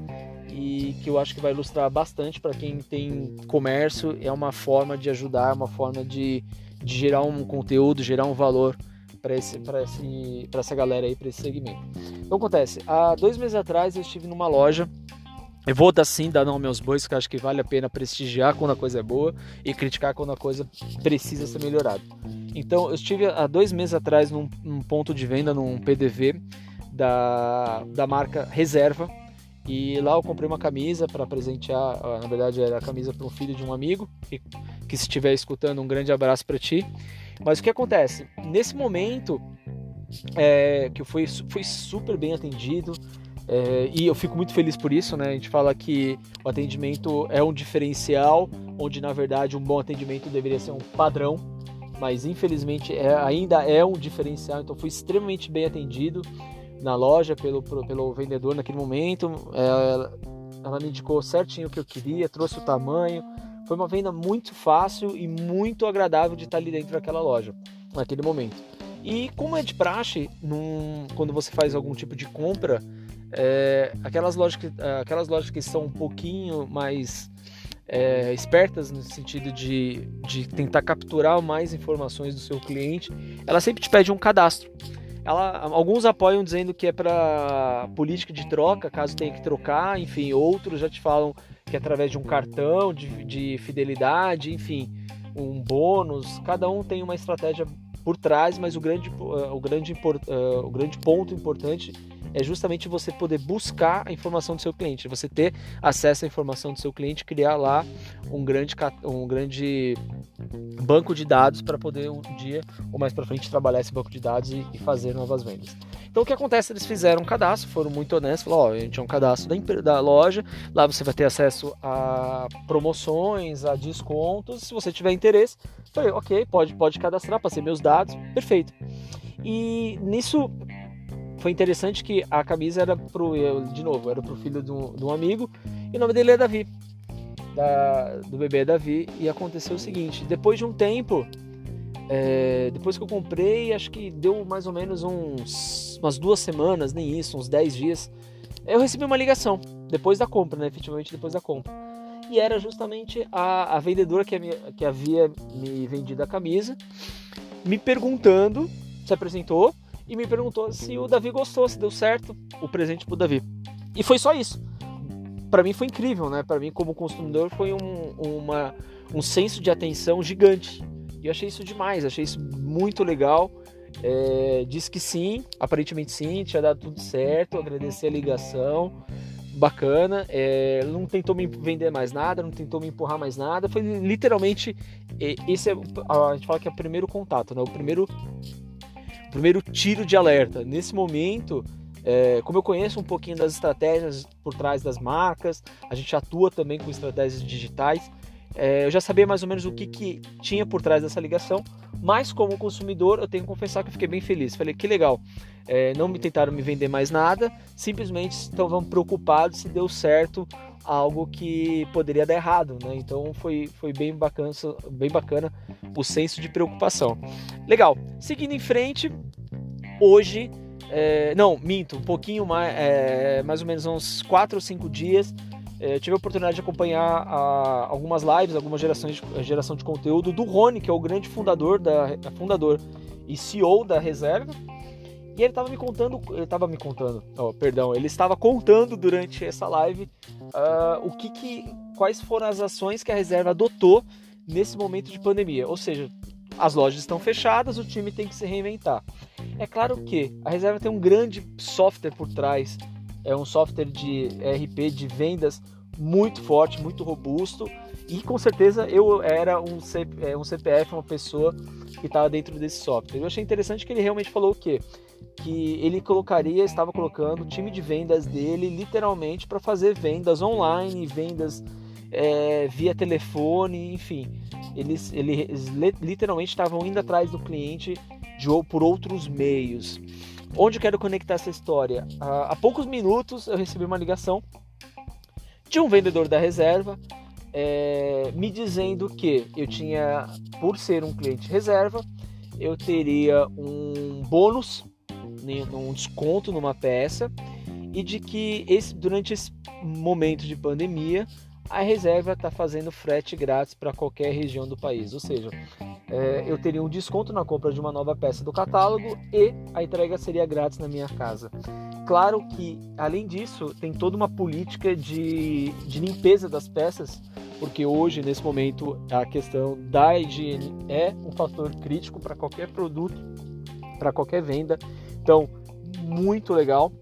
e que eu acho que vai ilustrar bastante para quem tem comércio. É uma forma de ajudar, uma forma de, de gerar um conteúdo, gerar um valor para esse, esse, essa galera aí, para esse segmento. Então acontece, há dois meses atrás eu estive numa loja. Eu vou dar sim, dar nome aos bois, que acho que vale a pena prestigiar quando a coisa é boa e criticar quando a coisa precisa ser melhorada. Então eu estive há dois meses atrás num, num ponto de venda, num PDV da, da marca Reserva, e lá eu comprei uma camisa para presentear, na verdade era a camisa para um filho de um amigo, que, que se estiver escutando, um grande abraço para ti. Mas o que acontece? Nesse momento, é, que eu fui, fui super bem atendido, é, e eu fico muito feliz por isso, né? A gente fala que o atendimento é um diferencial, onde na verdade um bom atendimento deveria ser um padrão, mas infelizmente é, ainda é um diferencial, então fui extremamente bem atendido na loja pelo, pelo vendedor naquele momento. É, ela me indicou certinho o que eu queria, trouxe o tamanho, foi uma venda muito fácil e muito agradável de estar ali dentro daquela loja, naquele momento. E como é de praxe, num, quando você faz algum tipo de compra, é, aquelas, lojas que, aquelas lojas que são um pouquinho mais é, espertas no sentido de, de tentar capturar mais informações do seu cliente, ela sempre te pede um cadastro. Ela, alguns apoiam dizendo que é para política de troca, caso tenha que trocar, enfim, outros já te falam que é através de um cartão de, de fidelidade, enfim, um bônus, cada um tem uma estratégia por trás, mas o grande, uh, o grande, uh, o grande ponto importante é justamente você poder buscar a informação do seu cliente, você ter acesso à informação do seu cliente, criar lá um grande, um grande banco de dados para poder um dia ou mais para frente trabalhar esse banco de dados e, e, fazer novas vendas. Então o que acontece? Eles fizeram um cadastro, foram muito honestos, falaram, ó, a gente é um cadastro da, da loja, lá você vai ter acesso a promoções, a descontos, se você tiver interesse, falei, ok, pode, pode cadastrar, passei meus dados, perfeito. E nisso foi interessante que a camisa era pro, de novo, era pro filho de um, de um amigo e o nome dele é Davi, da, do bebê Davi. E aconteceu o seguinte: depois de um tempo, é, depois que eu comprei, acho que deu mais ou menos uns, umas duas semanas, nem isso, uns 10 dias, eu recebi uma ligação depois da compra, né? Efetivamente depois da compra. E era justamente a, a vendedora que, que havia me vendido a camisa, me perguntando, se apresentou e me perguntou se o Davi gostou, se deu certo o presente pro Davi. E foi só isso. Para mim foi incrível, né? Para mim como consumidor foi um, uma, um senso de atenção gigante. E eu achei isso demais, achei isso muito legal. É, disse que sim, aparentemente sim, tinha dado tudo certo, agradecer a ligação, bacana. É, não tentou me vender mais nada, não tentou me empurrar mais nada. Foi literalmente esse é a gente fala que é o primeiro contato, né? O primeiro primeiro tiro de alerta. Nesse momento, é, como eu conheço um pouquinho das estratégias por trás das marcas, a gente atua também com estratégias digitais. É, eu já sabia mais ou menos o que, que tinha por trás dessa ligação, mas como consumidor eu tenho que confessar que eu fiquei bem feliz. Falei que legal, é, não me tentaram me vender mais nada, simplesmente estavam preocupados se deu certo algo que poderia dar errado, né? Então foi, foi bem bacana, bem bacana o senso de preocupação. Legal. Seguindo em frente, hoje, é, não, minto, um pouquinho mais, é, mais ou menos uns 4 ou 5 dias, é, tive a oportunidade de acompanhar a, algumas lives, alguma geração de, geração de conteúdo do Rony, que é o grande fundador da fundador e CEO da Reserva. E ele estava me contando, ele estava me contando, oh, perdão, ele estava contando durante essa live uh, o que, que, quais foram as ações que a reserva adotou nesse momento de pandemia. Ou seja, as lojas estão fechadas, o time tem que se reinventar. É claro que a reserva tem um grande software por trás, é um software de RP de vendas muito forte, muito robusto e com certeza eu era um, C, é, um CPF, uma pessoa que estava dentro desse software. Eu achei interessante que ele realmente falou o quê? Que ele colocaria, estava colocando o time de vendas dele literalmente para fazer vendas online, vendas é, via telefone, enfim. Eles, eles literalmente estavam indo atrás do cliente de, por outros meios. Onde eu quero conectar essa história? Há poucos minutos eu recebi uma ligação de um vendedor da reserva é, me dizendo que eu tinha, por ser um cliente reserva, eu teria um bônus, um desconto numa peça e de que esse, durante esse momento de pandemia a reserva está fazendo frete grátis para qualquer região do país, ou seja, é, eu teria um desconto na compra de uma nova peça do catálogo e a entrega seria grátis na minha casa. Claro que, além disso, tem toda uma política de, de limpeza das peças, porque hoje, nesse momento, a questão da higiene é um fator crítico para qualquer produto, para qualquer venda. Então, muito legal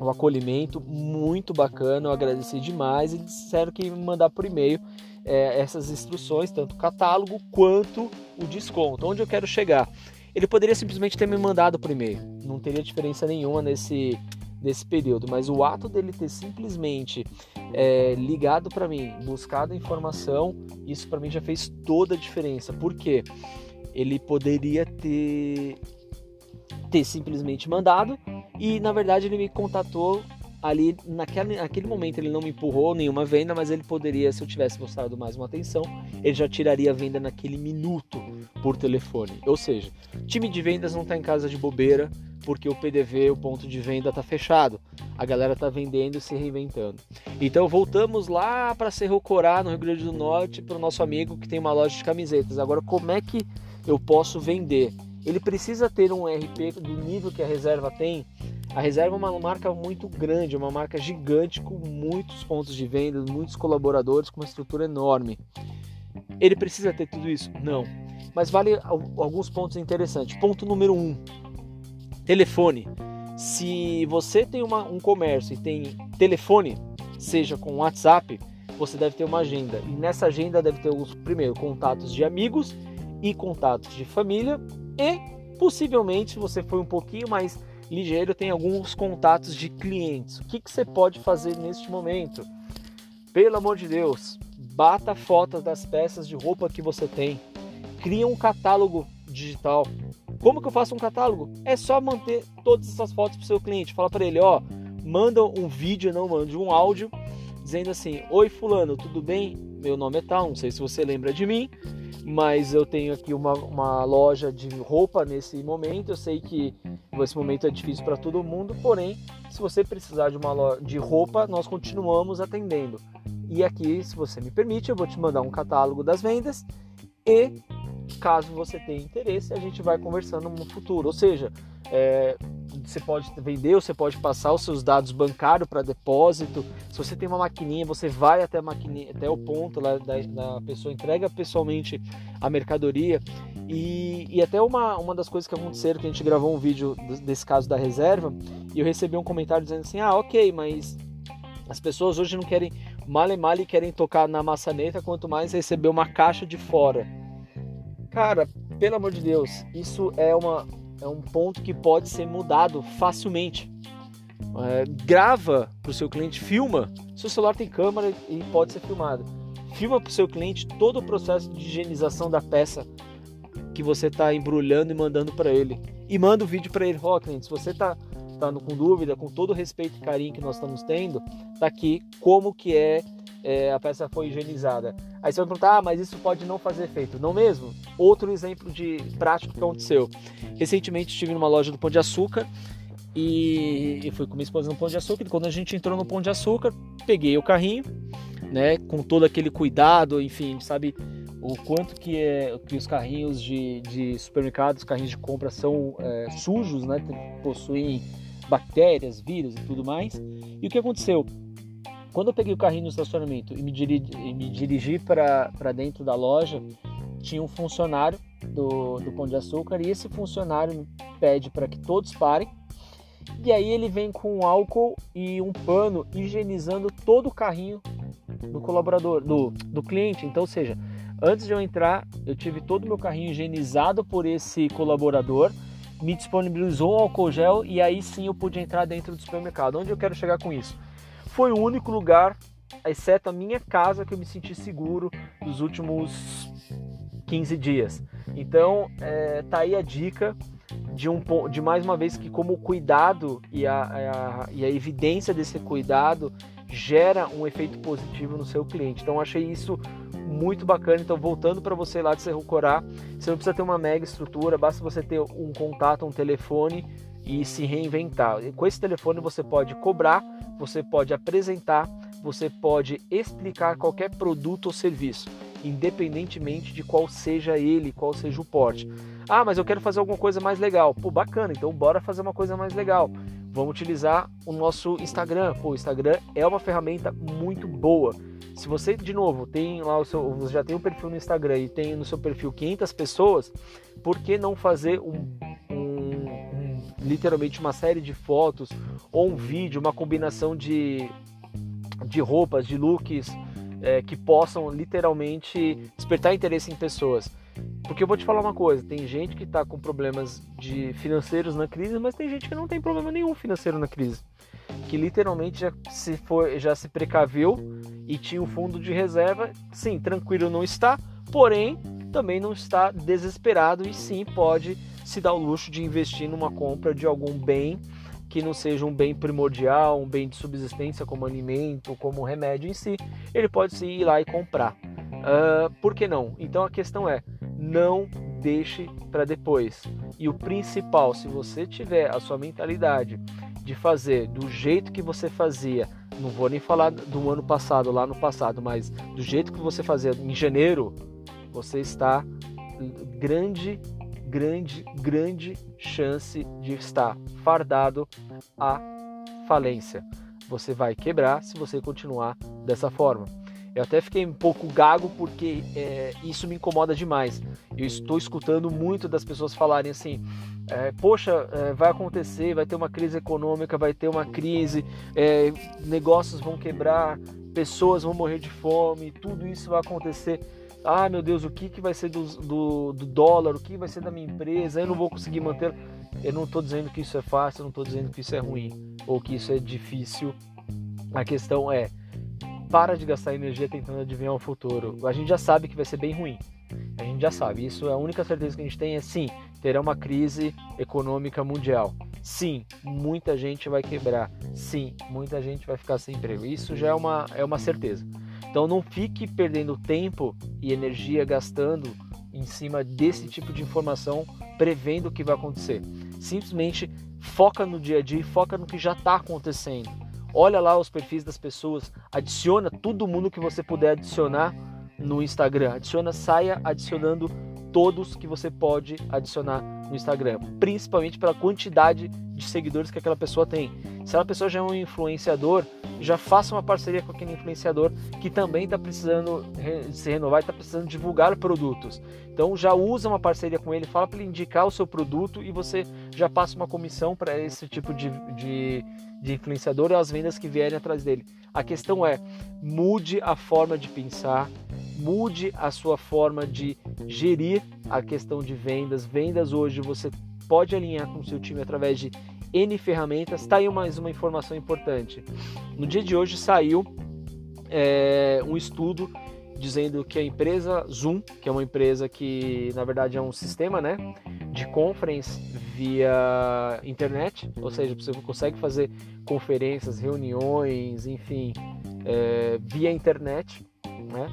o acolhimento, muito bacana, eu agradeci demais e disseram que me mandar por e-mail é, essas instruções, tanto o catálogo quanto o desconto. Onde eu quero chegar? Ele poderia simplesmente ter me mandado por e-mail, não teria diferença nenhuma nesse, nesse período, mas o ato dele ter simplesmente é, ligado para mim, buscado informação, isso para mim já fez toda a diferença. Por quê? Ele poderia ter ter simplesmente mandado e na verdade ele me contatou ali naquele, naquele momento ele não me empurrou nenhuma venda, mas ele poderia, se eu tivesse mostrado mais uma atenção, ele já tiraria a venda naquele minuto por telefone. Ou seja, time de vendas não está em casa de bobeira porque o PDV, o ponto de venda, está fechado. A galera está vendendo e se reinventando. Então voltamos lá para Cerro Corá, no Rio Grande do Norte, para o nosso amigo que tem uma loja de camisetas. Agora, como é que eu posso vender? Ele precisa ter um RP do nível que a reserva tem a reserva é uma marca muito grande, uma marca gigante com muitos pontos de venda, muitos colaboradores, com uma estrutura enorme. Ele precisa ter tudo isso? Não. Mas vale alguns pontos interessantes. Ponto número um: telefone. Se você tem uma, um comércio e tem telefone, seja com WhatsApp, você deve ter uma agenda. E nessa agenda deve ter os primeiro contatos de amigos e contatos de família e possivelmente, se você for um pouquinho mais ligeiro tem alguns contatos de clientes. O que, que você pode fazer neste momento? Pelo amor de Deus, bata fotos das peças de roupa que você tem. Cria um catálogo digital. Como que eu faço um catálogo? É só manter todas essas fotos para o seu cliente. Fala para ele, ó, manda um vídeo, não mande um áudio, dizendo assim: Oi, Fulano, tudo bem? Meu nome é tal, não sei se você lembra de mim mas eu tenho aqui uma, uma loja de roupa nesse momento. Eu sei que esse momento é difícil para todo mundo, porém, se você precisar de uma loja de roupa, nós continuamos atendendo. E aqui, se você me permite, eu vou te mandar um catálogo das vendas e caso você tenha interesse, a gente vai conversando no futuro. Ou seja, é, você pode vender, você pode passar os seus dados bancários para depósito. Se você tem uma maquininha, você vai até a maquininha, até o ponto lá da, da pessoa, entrega pessoalmente a mercadoria. E, e, até uma, uma das coisas que aconteceram, que a gente gravou um vídeo desse caso da reserva, e eu recebi um comentário dizendo assim, ah, ok, mas as pessoas hoje não querem male male querem tocar na maçaneta, quanto mais receber uma caixa de fora. Cara, pelo amor de Deus, isso é uma, é um ponto que pode ser mudado facilmente. É, grava para o seu cliente, filma. Seu celular tem câmera e pode ser filmado. filma para o seu cliente todo o processo de higienização da peça que você está embrulhando e mandando para ele. E manda o vídeo para ele, ó, oh, cliente, se você está tá com dúvida, com todo o respeito e carinho que nós estamos tendo, tá aqui como que é, é, a peça foi higienizada. Aí você vai perguntar, ah, mas isso pode não fazer efeito. Não mesmo? Outro exemplo de prático que aconteceu. Recentemente estive numa loja do Pão de Açúcar e, e fui com minha esposa no Pão de Açúcar. E quando a gente entrou no Pão de Açúcar, peguei o carrinho, né, com todo aquele cuidado, enfim, sabe o quanto que, é, que os carrinhos de, de supermercados, carrinhos de compra são é, sujos, né, possuem bactérias, vírus e tudo mais. E o que aconteceu? Quando eu peguei o carrinho no estacionamento e me dirigi, me dirigi para dentro da loja, tinha um funcionário do, do Pão de Açúcar e esse funcionário pede para que todos parem. E aí ele vem com álcool e um pano higienizando todo o carrinho do colaborador, do, do cliente. Então, ou seja, antes de eu entrar, eu tive todo o meu carrinho higienizado por esse colaborador, me disponibilizou um álcool gel e aí sim eu pude entrar dentro do supermercado. Onde eu quero chegar com isso? Foi o único lugar, exceto a minha casa, que eu me senti seguro nos últimos 15 dias. Então, é, tá aí a dica de, um, de mais uma vez que como o cuidado e a, a, e a evidência desse cuidado gera um efeito positivo no seu cliente. Então, achei isso muito bacana. Então, voltando para você lá de Cerro Corá, você não precisa ter uma mega estrutura, basta você ter um contato, um telefone e se reinventar. Com esse telefone você pode cobrar, você pode apresentar, você pode explicar qualquer produto ou serviço, independentemente de qual seja ele, qual seja o porte. Ah, mas eu quero fazer alguma coisa mais legal. Pô, bacana, então bora fazer uma coisa mais legal. Vamos utilizar o nosso Instagram. Pô, o Instagram é uma ferramenta muito boa se você, de novo, tem lá o seu, você já tem um perfil no Instagram e tem no seu perfil 500 pessoas, por que não fazer um, um, um literalmente uma série de fotos ou um vídeo, uma combinação de, de roupas, de looks é, que possam literalmente despertar interesse em pessoas? Porque eu vou te falar uma coisa, tem gente que está com problemas de financeiros na crise, mas tem gente que não tem problema nenhum financeiro na crise que literalmente já se, foi, já se precaviu e tinha um fundo de reserva. Sim, tranquilo não está, porém também não está desesperado e sim pode se dar o luxo de investir numa compra de algum bem que não seja um bem primordial, um bem de subsistência como alimento, como remédio em si, ele pode sim ir lá e comprar. Uh, por que não? Então a questão é, não deixe para depois. E o principal, se você tiver a sua mentalidade de fazer do jeito que você fazia, não vou nem falar do ano passado, lá no passado, mas do jeito que você fazia em janeiro, você está grande, grande, grande chance de estar fardado à falência. Você vai quebrar se você continuar dessa forma. Eu até fiquei um pouco gago porque é, isso me incomoda demais. Eu estou escutando muito das pessoas falarem assim: é, poxa, é, vai acontecer, vai ter uma crise econômica, vai ter uma crise, é, negócios vão quebrar, pessoas vão morrer de fome, tudo isso vai acontecer. Ah, meu Deus, o que, que vai ser do, do, do dólar? O que vai ser da minha empresa? Eu não vou conseguir manter. Eu não estou dizendo que isso é fácil, eu não estou dizendo que isso é ruim ou que isso é difícil. A questão é para de gastar energia tentando adivinhar o futuro. A gente já sabe que vai ser bem ruim. A gente já sabe. Isso é a única certeza que a gente tem é sim, terá uma crise econômica mundial. Sim, muita gente vai quebrar. Sim, muita gente vai ficar sem emprego. Isso já é uma, é uma certeza. Então não fique perdendo tempo e energia gastando em cima desse tipo de informação, prevendo o que vai acontecer. Simplesmente foca no dia a dia, foca no que já está acontecendo olha lá os perfis das pessoas, adiciona todo mundo que você puder adicionar no Instagram. Adiciona, saia adicionando todos que você pode adicionar no Instagram, principalmente pela quantidade de seguidores que aquela pessoa tem. Se a pessoa já é um influenciador, já faça uma parceria com aquele influenciador que também está precisando se renovar e está precisando divulgar produtos. Então já usa uma parceria com ele, fala para ele indicar o seu produto e você já passa uma comissão para esse tipo de, de, de influenciador as vendas que vierem atrás dele. A questão é mude a forma de pensar, mude a sua forma de gerir a questão de vendas. Vendas hoje você pode alinhar com o seu time através de N ferramentas. Está aí mais uma informação importante. No dia de hoje saiu é, um estudo dizendo que a empresa Zoom, que é uma empresa que na verdade é um sistema, né, de conference via internet, ou seja, você consegue fazer conferências, reuniões, enfim, é, via internet, né?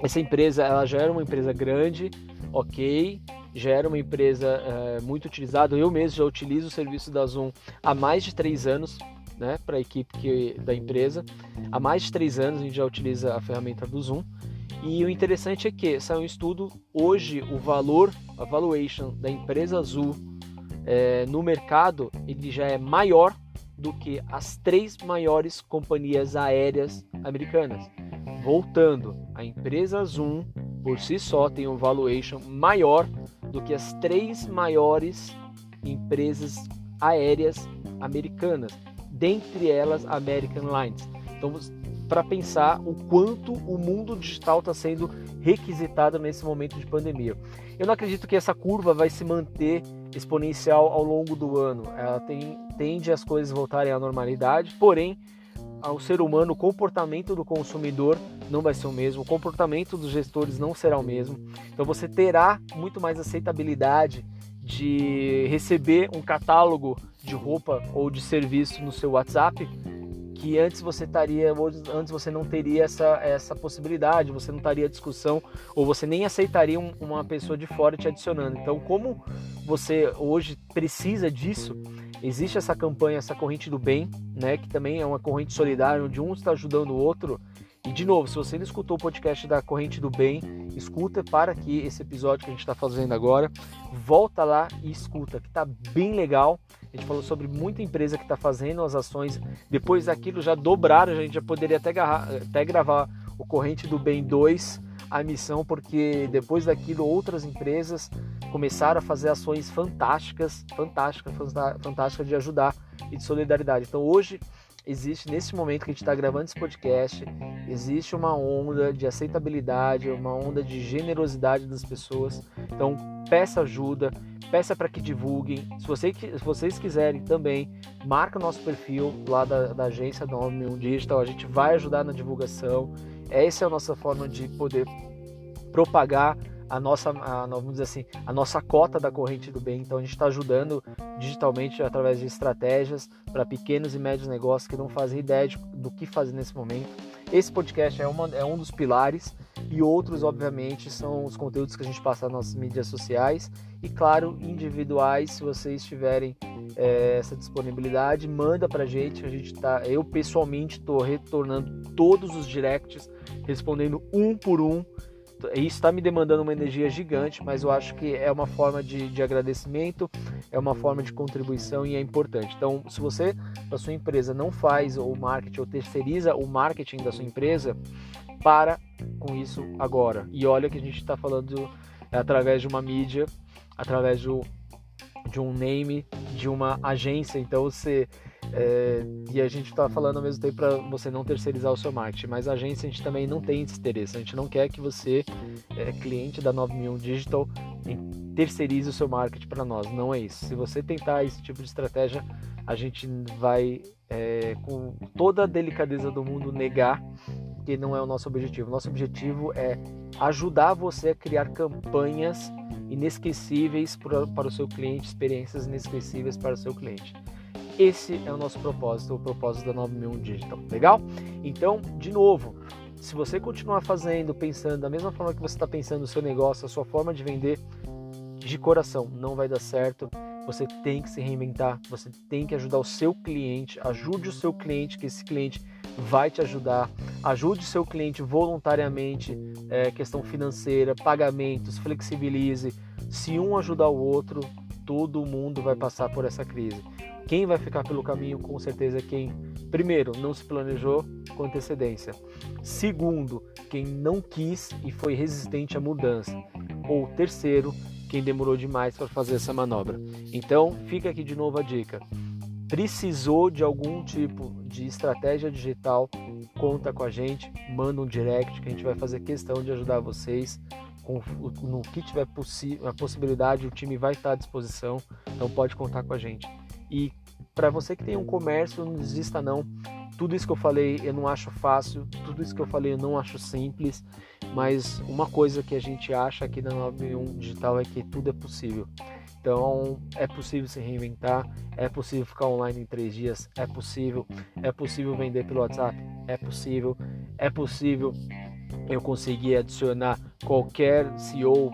Essa empresa, ela já era uma empresa grande, ok, já era uma empresa é, muito utilizada. Eu mesmo já utilizo o serviço da Zoom há mais de três anos, né, para a equipe que, da empresa. Há mais de três anos a gente já utiliza a ferramenta do Zoom. E o interessante é que saiu um estudo hoje o valor, a valuation da empresa Azul é, no mercado ele já é maior do que as três maiores companhias aéreas americanas. Voltando, a empresa Zoom por si só tem um valuation maior do que as três maiores empresas aéreas americanas, dentre elas American Airlines. Então, para pensar o quanto o mundo digital está sendo requisitado nesse momento de pandemia. Eu não acredito que essa curva vai se manter exponencial ao longo do ano. Ela tem, tende as coisas voltarem à normalidade, porém, ao ser humano, o comportamento do consumidor não vai ser o mesmo, o comportamento dos gestores não será o mesmo. Então você terá muito mais aceitabilidade de receber um catálogo de roupa ou de serviço no seu WhatsApp que antes você estaria, antes você não teria essa, essa possibilidade, você não estaria discussão ou você nem aceitaria um, uma pessoa de fora te adicionando. Então, como você hoje precisa disso, existe essa campanha, essa corrente do bem, né, que também é uma corrente solidária onde um está ajudando o outro. E de novo, se você não escutou o podcast da Corrente do Bem, escuta para aqui esse episódio que a gente está fazendo agora, volta lá e escuta, que tá bem legal. A gente falou sobre muita empresa que está fazendo as ações. Depois daquilo já dobraram, a gente já poderia até, até gravar o Corrente do Bem 2, a missão, porque depois daquilo outras empresas começaram a fazer ações fantásticas, fantásticas, fantásticas de ajudar e de solidariedade. Então hoje existe nesse momento que a gente está gravando esse podcast, existe uma onda de aceitabilidade, uma onda de generosidade das pessoas. Então peça ajuda, peça para que divulguem. Se, você, se, vocês quiserem também, marca o nosso perfil lá da, da agência 91 Digital, a gente vai ajudar na divulgação. Essa é a nossa forma de poder propagar a nossa, a, vamos dizer assim, a nossa cota da corrente do bem. Então a gente está ajudando digitalmente através de estratégias para pequenos e médios negócios que não fazem ideia de, do que fazer nesse momento. Esse podcast é, uma, é um dos pilares e outros, obviamente, são os conteúdos que a gente passa nas nossas mídias sociais e, claro, individuais. Se vocês tiverem é, essa disponibilidade, manda para gente. A gente tá, eu pessoalmente estou retornando todos os directs, respondendo um por um. Isso está me demandando uma energia gigante, mas eu acho que é uma forma de, de agradecimento, é uma forma de contribuição e é importante. Então, se você, da sua empresa, não faz o marketing ou terceiriza o marketing da sua empresa, para com isso agora. E olha que a gente está falando através de uma mídia, através do, de um name, de uma agência. Então você. É, e a gente está falando ao mesmo tempo para você não terceirizar o seu marketing, mas a agência a gente também não tem esse interesse. A gente não quer que você, é, cliente da 9001 Digital, terceirize o seu marketing para nós. Não é isso. Se você tentar esse tipo de estratégia, a gente vai, é, com toda a delicadeza do mundo, negar que não é o nosso objetivo. Nosso objetivo é ajudar você a criar campanhas inesquecíveis para o seu cliente, experiências inesquecíveis para o seu cliente. Esse é o nosso propósito, o propósito da 9001 Digital. Legal? Então, de novo, se você continuar fazendo, pensando da mesma forma que você está pensando o seu negócio, a sua forma de vender, de coração, não vai dar certo. Você tem que se reinventar, você tem que ajudar o seu cliente, ajude o seu cliente, que esse cliente vai te ajudar. Ajude seu cliente voluntariamente, é, questão financeira, pagamentos, flexibilize. Se um ajudar o outro, todo mundo vai passar por essa crise. Quem vai ficar pelo caminho, com certeza, é quem, primeiro, não se planejou com antecedência. Segundo, quem não quis e foi resistente à mudança. Ou terceiro, quem demorou demais para fazer essa manobra. Então, fica aqui de novo a dica precisou de algum tipo de estratégia digital, conta com a gente, manda um direct que a gente vai fazer questão de ajudar vocês. Com, no que tiver a possibilidade, o time vai estar à disposição, então pode contar com a gente. E para você que tem um comércio, não desista não. tudo isso que eu falei eu não acho fácil, tudo isso que eu falei eu não acho simples, mas uma coisa que a gente acha aqui na 91 Digital é que tudo é possível. Então é possível se reinventar, é possível ficar online em três dias, é possível, é possível vender pelo WhatsApp, é possível, é possível eu conseguir adicionar qualquer CEO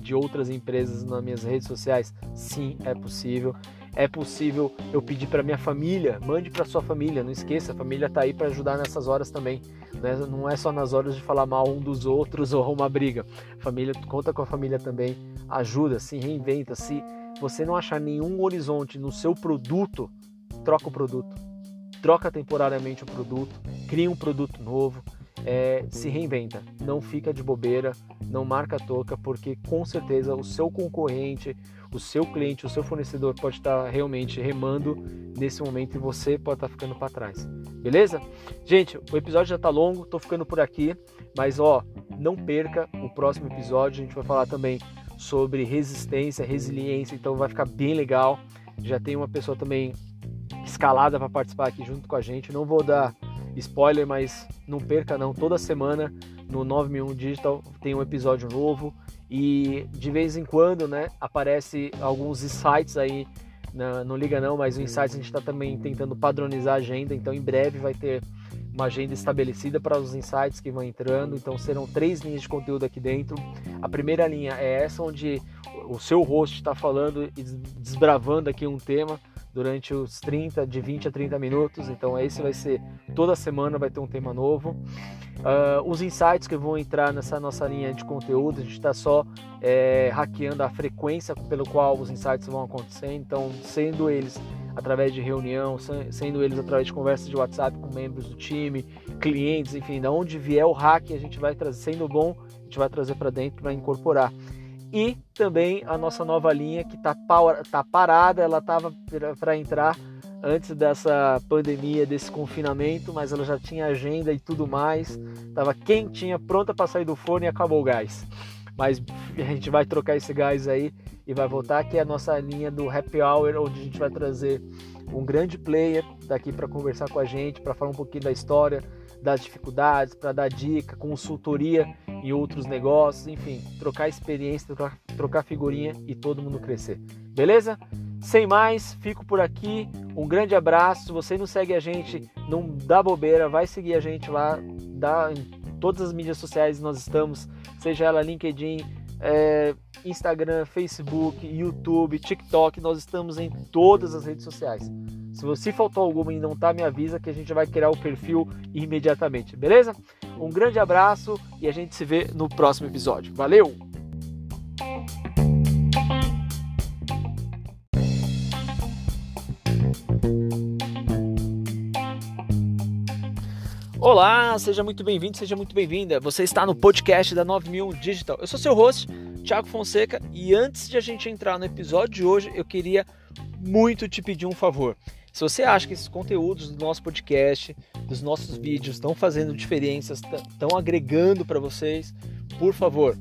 de outras empresas nas minhas redes sociais? Sim, é possível. É possível eu pedir para minha família, mande para sua família, não esqueça, a família está aí para ajudar nessas horas também. Né? Não é só nas horas de falar mal um dos outros [laughs] ou uma briga. Família, conta com a família também, ajuda, se reinventa. Se você não achar nenhum horizonte no seu produto, troca o produto. Troca temporariamente o produto, cria um produto novo, é, se reinventa, não fica de bobeira, não marca a toca, porque com certeza o seu concorrente, o seu cliente, o seu fornecedor pode estar realmente remando nesse momento e você pode estar ficando para trás. Beleza? Gente, o episódio já está longo, estou ficando por aqui, mas ó, não perca o próximo episódio, a gente vai falar também sobre resistência, resiliência, então vai ficar bem legal. Já tem uma pessoa também escalada para participar aqui junto com a gente. Não vou dar spoiler, mas não perca não. Toda semana no 9001 Digital tem um episódio novo e de vez em quando, né, aparece alguns insights aí. Na, não liga não, mas o Insights a gente está também tentando padronizar a agenda, então em breve vai ter uma agenda estabelecida para os insights que vão entrando. Então serão três linhas de conteúdo aqui dentro. A primeira linha é essa onde o seu host está falando e desbravando aqui um tema durante os 30, de 20 a 30 minutos. Então esse vai ser toda semana vai ter um tema novo. Uh, os insights que vão entrar nessa nossa linha de conteúdo, a gente está só é, hackeando a frequência pelo qual os insights vão acontecer. Então, sendo eles através de reunião, sendo eles através de conversas de WhatsApp com membros do time, clientes, enfim, da onde vier o hack, a gente vai trazer, sendo bom, a gente vai trazer para dentro para incorporar e também a nossa nova linha que está tá parada, ela estava para entrar antes dessa pandemia, desse confinamento, mas ela já tinha agenda e tudo mais, estava quentinha, pronta para sair do forno e acabou o gás. Mas a gente vai trocar esse gás aí e vai voltar, que é a nossa linha do Happy Hour, onde a gente vai trazer um grande player daqui para conversar com a gente, para falar um pouquinho da história, das dificuldades, para dar dica, consultoria em outros negócios, enfim, trocar experiência, trocar, trocar figurinha e todo mundo crescer. Beleza? Sem mais, fico por aqui. Um grande abraço. Se você não segue a gente, não dá bobeira, vai seguir a gente lá, dá em todas as mídias sociais nós estamos, seja ela LinkedIn, é, Instagram, Facebook, YouTube, TikTok, nós estamos em todas as redes sociais. Se você faltou alguma e não tá, me avisa que a gente vai criar o perfil imediatamente, beleza? Um grande abraço e a gente se vê no próximo episódio. Valeu! Olá, seja muito bem-vindo, seja muito bem-vinda. Você está no podcast da 9000 Digital. Eu sou seu host, Thiago Fonseca, e antes de a gente entrar no episódio de hoje, eu queria muito te pedir um favor. Se você acha que esses conteúdos do nosso podcast, dos nossos vídeos estão fazendo diferenças, estão agregando para vocês, por favor,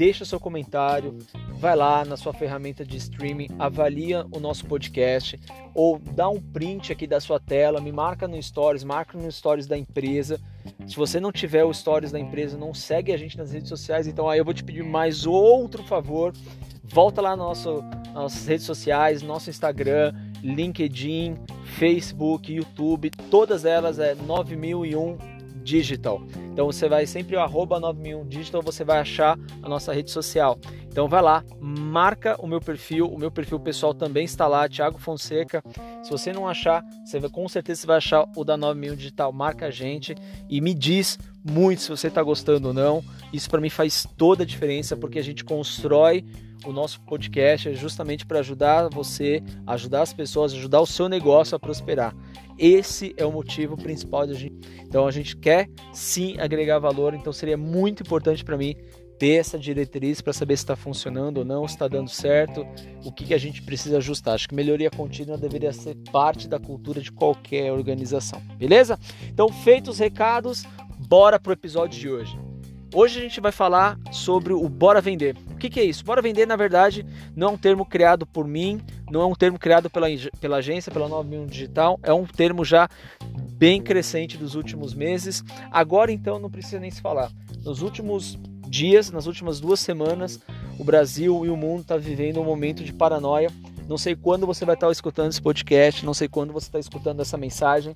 deixa seu comentário, vai lá na sua ferramenta de streaming, avalia o nosso podcast ou dá um print aqui da sua tela, me marca no stories, marca no stories da empresa. Se você não tiver o stories da empresa, não segue a gente nas redes sociais, então aí eu vou te pedir mais outro favor. Volta lá no nosso, nas nossas redes sociais, nosso Instagram, LinkedIn, Facebook, YouTube, todas elas é 9001 Digital. Então você vai sempre o arroba 9001 Digital, você vai achar a nossa rede social. Então vai lá, marca o meu perfil, o meu perfil pessoal também está lá, Thiago Fonseca. Se você não achar, você vai, com certeza você vai achar o da 9001 Digital. Marca a gente e me diz muito se você está gostando ou não. Isso para mim faz toda a diferença porque a gente constrói o nosso podcast justamente para ajudar você, ajudar as pessoas, ajudar o seu negócio a prosperar. Esse é o motivo principal da gente. Então a gente quer sim agregar valor, então seria muito importante para mim ter essa diretriz para saber se está funcionando ou não, se está dando certo, o que, que a gente precisa ajustar. Acho que melhoria contínua deveria ser parte da cultura de qualquer organização, beleza? Então, feitos os recados, bora pro episódio de hoje. Hoje a gente vai falar sobre o Bora Vender. Que, que, é isso? Bora Vender, na verdade, não é um termo criado por mim, não é um termo criado pela, pela agência, pela 9000 Digital, é um termo já bem crescente dos últimos meses. Agora então não precisa nem se falar. Nos últimos dias, nas últimas duas semanas, o Brasil e o mundo estão tá vivendo um momento de paranoia não sei quando você vai estar escutando esse podcast, não sei quando você está escutando essa mensagem,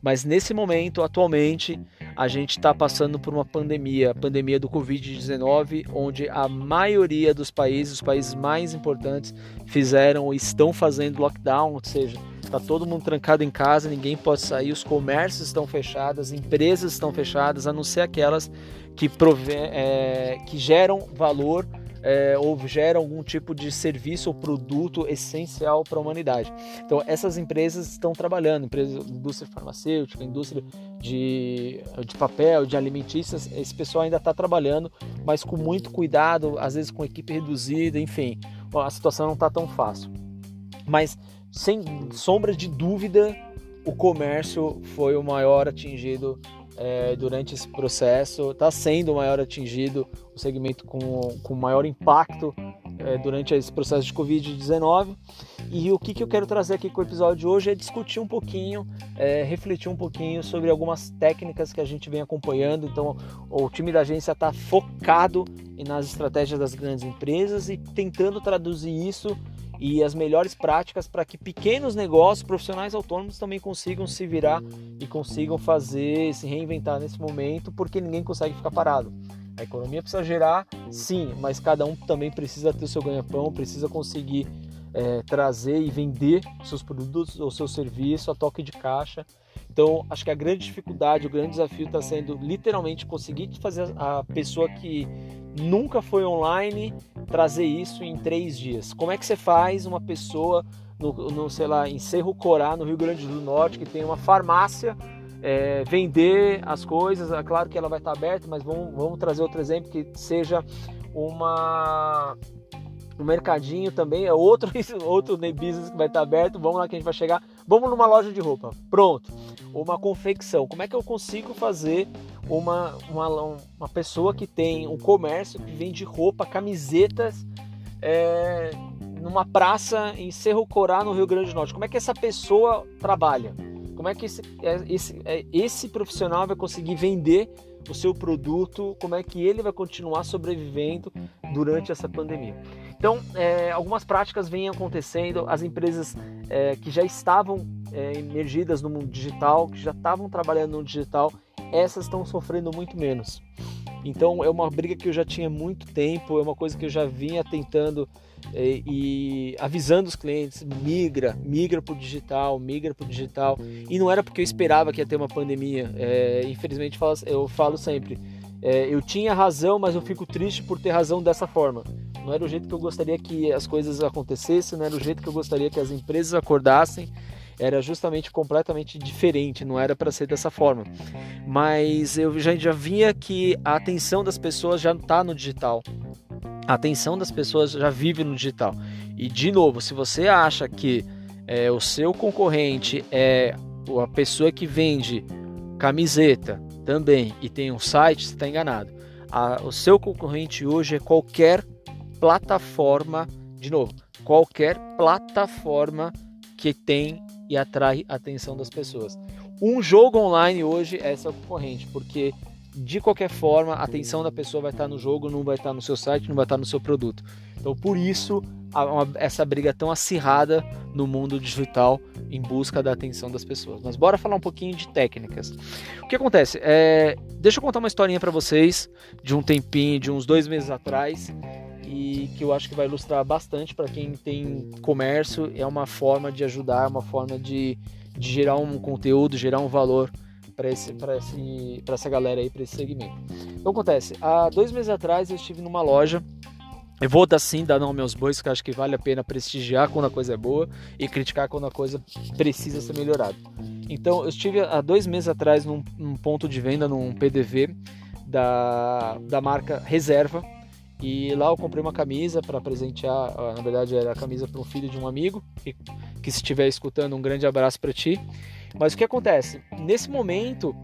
mas nesse momento, atualmente, a gente está passando por uma pandemia, a pandemia do Covid-19, onde a maioria dos países, os países mais importantes, fizeram ou estão fazendo lockdown, ou seja, está todo mundo trancado em casa, ninguém pode sair, os comércios estão fechados, as empresas estão fechadas, a não ser aquelas que, é, que geram valor é, ou gera algum tipo de serviço ou produto essencial para a humanidade. Então, essas empresas estão trabalhando, empresas, indústria farmacêutica, indústria de, de papel, de alimentícias, esse pessoal ainda está trabalhando, mas com muito cuidado, às vezes com equipe reduzida, enfim, a situação não está tão fácil. Mas, sem sombra de dúvida, o comércio foi o maior atingido é, durante esse processo, está sendo o maior atingido, o segmento com, com maior impacto é, durante esse processo de Covid-19. E o que, que eu quero trazer aqui com o episódio de hoje é discutir um pouquinho, é, refletir um pouquinho sobre algumas técnicas que a gente vem acompanhando. Então, o time da agência está focado nas estratégias das grandes empresas e tentando traduzir isso e as melhores práticas para que pequenos negócios, profissionais autônomos também consigam se virar e consigam fazer, se reinventar nesse momento, porque ninguém consegue ficar parado. A economia precisa gerar, sim, mas cada um também precisa ter o seu ganha-pão, precisa conseguir é, trazer e vender seus produtos ou seu serviço a toque de caixa. Então, acho que a grande dificuldade, o grande desafio está sendo literalmente conseguir fazer a pessoa que nunca foi online trazer isso em três dias. Como é que você faz uma pessoa no, no sei lá, em Cerro Corá, no Rio Grande do Norte, que tem uma farmácia, é, vender as coisas? É claro que ela vai estar aberta, mas vamos, vamos trazer outro exemplo que seja uma um mercadinho também é outro [laughs] outro business que vai estar aberto. Vamos lá que a gente vai chegar. Vamos numa loja de roupa. Pronto. Uma confecção. Como é que eu consigo fazer uma, uma, uma pessoa que tem um comércio que vende roupa, camisetas, é, numa praça em Cerro Corá, no Rio Grande do Norte. Como é que essa pessoa trabalha? Como é que esse, é, esse, é, esse profissional vai conseguir vender o seu produto? Como é que ele vai continuar sobrevivendo durante essa pandemia? Então, é, algumas práticas vêm acontecendo, as empresas é, que já estavam é, emergidas no mundo digital, que já estavam trabalhando no digital, essas estão sofrendo muito menos. Então é uma briga que eu já tinha muito tempo, é uma coisa que eu já vinha tentando e, e avisando os clientes, migra, migra para o digital, migra para o digital. E não era porque eu esperava que ia ter uma pandemia. É, infelizmente eu falo sempre, é, eu tinha razão, mas eu fico triste por ter razão dessa forma. Não era o jeito que eu gostaria que as coisas acontecessem, não era o jeito que eu gostaria que as empresas acordassem era justamente completamente diferente, não era para ser dessa forma. Mas eu já, já vinha que a atenção das pessoas já está no digital. A atenção das pessoas já vive no digital. E de novo, se você acha que é, o seu concorrente é a pessoa que vende camiseta também e tem um site, você está enganado. A, o seu concorrente hoje é qualquer plataforma, de novo, qualquer plataforma que tem e atrai a atenção das pessoas. Um jogo online hoje é seu concorrente, porque de qualquer forma a atenção da pessoa vai estar no jogo, não vai estar no seu site, não vai estar no seu produto. Então por isso essa briga tão acirrada no mundo digital em busca da atenção das pessoas. Mas bora falar um pouquinho de técnicas. O que acontece? É, deixa eu contar uma historinha para vocês de um tempinho, de uns dois meses atrás e que eu acho que vai ilustrar bastante para quem tem comércio. É uma forma de ajudar, uma forma de, de gerar um conteúdo, gerar um valor para esse, esse, essa galera aí, para esse segmento. Então acontece, há dois meses atrás eu estive numa loja. Eu vou dar sim, dar não meus bois, que eu acho que vale a pena prestigiar quando a coisa é boa e criticar quando a coisa precisa ser melhorada. Então eu estive há dois meses atrás num, num ponto de venda, num PDV da, da marca Reserva, e lá eu comprei uma camisa para presentear, na verdade era a camisa para um filho de um amigo, que, que se estiver escutando, um grande abraço para ti. Mas o que acontece? Nesse momento,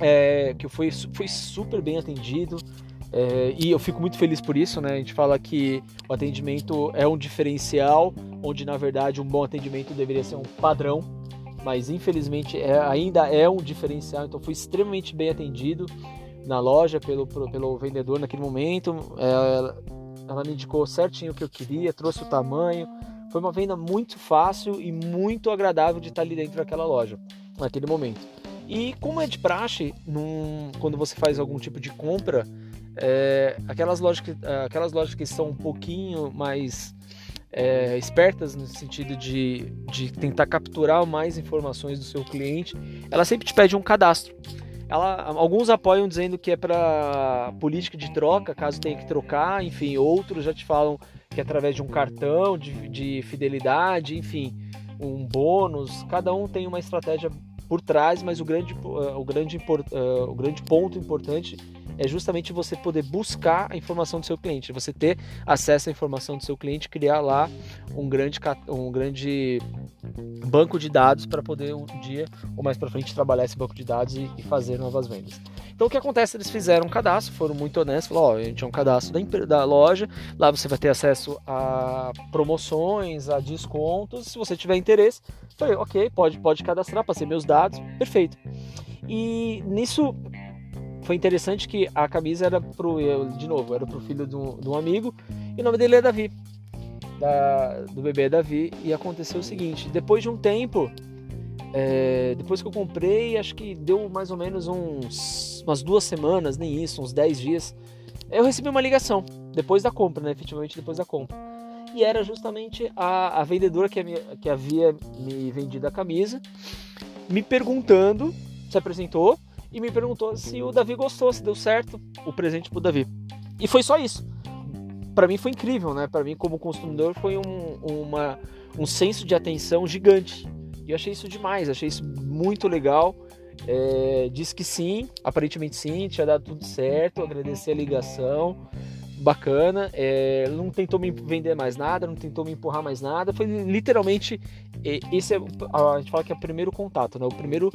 é, que fui, fui super bem atendido, é, e eu fico muito feliz por isso, né? A gente fala que o atendimento é um diferencial, onde na verdade um bom atendimento deveria ser um padrão. mas infelizmente é, ainda é um diferencial. Então fui extremamente bem atendido na loja pelo, pelo vendedor naquele momento. É, ela me indicou certinho o que eu queria, trouxe o tamanho. Foi uma venda muito fácil e muito agradável de estar ali dentro daquela loja, naquele momento. E como é de praxe, num, quando você faz algum tipo de compra, é, aquelas, lojas que, aquelas lojas que são um pouquinho mais é, espertas no sentido de, de tentar capturar mais informações do seu cliente, ela sempre te pede um cadastro. Ela, alguns apoiam dizendo que é para política de troca, caso tenha que trocar, enfim, outros já te falam que é através de um cartão de, de fidelidade, enfim, um bônus. Cada um tem uma estratégia por trás, mas o grande, o grande, uh, o grande ponto importante é justamente você poder buscar a informação do seu cliente, você ter acesso à informação do seu cliente, criar lá um grande, um grande banco de dados para poder um dia ou mais para frente trabalhar esse banco de dados e, e, fazer novas vendas. Então o que acontece? Eles fizeram um cadastro, foram muito honestos, falaram: ó, a gente é um cadastro da, da loja, lá você vai ter acesso a promoções, a descontos, se você tiver interesse. Falei, ok, pode, pode cadastrar, passei meus dados, perfeito. E nisso foi interessante que a camisa era pro, de novo, era pro filho de um, de um amigo e o nome dele é Davi, da, do bebê Davi. E aconteceu o seguinte: depois de um tempo, é, depois que eu comprei, acho que deu mais ou menos uns, umas duas semanas, nem isso, uns 10 dias, eu recebi uma ligação depois da compra, né? Efetivamente depois da compra. E era justamente a, a vendedora que, que havia me vendido a camisa, me perguntando, se apresentou e me perguntou se o Davi gostou, se deu certo o presente pro Davi. E foi só isso. Para mim foi incrível, né? Para mim como consumidor foi um, uma, um senso de atenção gigante. E eu achei isso demais, achei isso muito legal. É, disse que sim, aparentemente sim, tinha dado tudo certo, agradecer a ligação, bacana. É, não tentou me vender mais nada, não tentou me empurrar mais nada. Foi literalmente esse é a gente fala que é o primeiro contato, né? O primeiro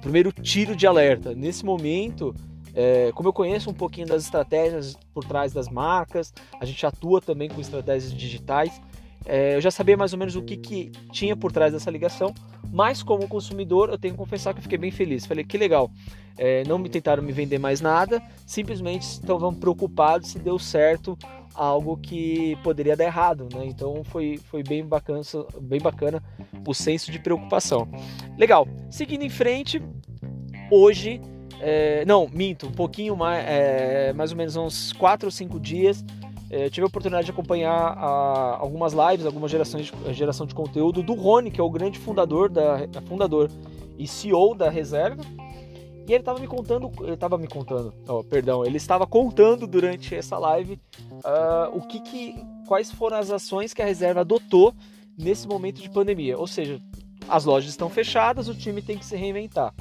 primeiro tiro de alerta. Nesse momento, é, como eu conheço um pouquinho das estratégias por trás das marcas, a gente atua também com estratégias digitais, é, eu já sabia mais ou menos o que, que tinha por trás dessa ligação, mas como consumidor eu tenho que confessar que eu fiquei bem feliz. Falei que legal, é, não me tentaram me vender mais nada, simplesmente estavam preocupados se deu certo algo que poderia dar errado, né? Então foi, foi bem bacana, bem bacana o senso de preocupação. Legal. Seguindo em frente, hoje, é, não, minto, um pouquinho mais, é, mais ou menos uns 4 ou 5 dias, é, tive a oportunidade de acompanhar a, algumas lives, algumas gerações de, geração de conteúdo do Rony, que é o grande fundador da fundador e CEO da Reserva e ele estava me contando, ele estava me contando, oh, perdão, ele estava contando durante essa live uh, o que, que, quais foram as ações que a reserva adotou nesse momento de pandemia. Ou seja, as lojas estão fechadas, o time tem que se reinventar.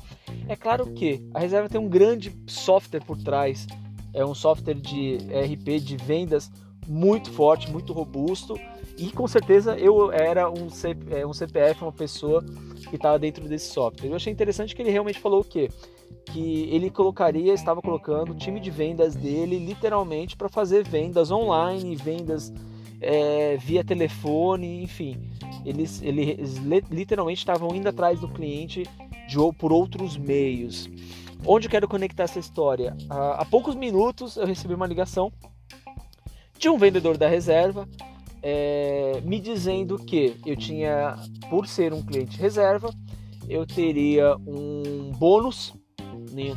É claro que a reserva tem um grande software por trás, é um software de RP de vendas muito forte, muito robusto. E com certeza eu era um, CPF, um CPF, uma pessoa que estava dentro desse software. Eu achei interessante que ele realmente falou o quê? Que ele colocaria, estava colocando o time de vendas dele literalmente para fazer vendas online, vendas é, via telefone, enfim. Eles, eles literalmente estavam indo atrás do cliente de, por outros meios. Onde eu quero conectar essa história? Há, poucos minutos eu recebi uma ligação de um vendedor da reserva é, me dizendo que eu tinha, por ser um cliente reserva, eu teria um bônus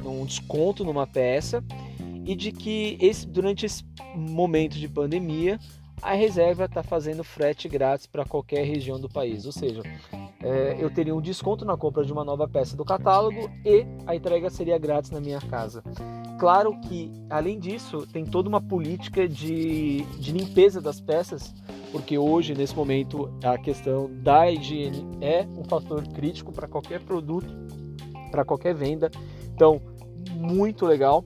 um desconto numa peça e de que esse, durante esse momento de pandemia a reserva está fazendo frete grátis para qualquer região do país, ou seja, é, eu teria um desconto na compra de uma nova peça do catálogo e a entrega seria grátis na minha casa. Claro que, além disso, tem toda uma política de, de limpeza das peças, porque hoje, nesse momento, a questão da higiene é um fator crítico para qualquer produto, para qualquer venda. Então, muito legal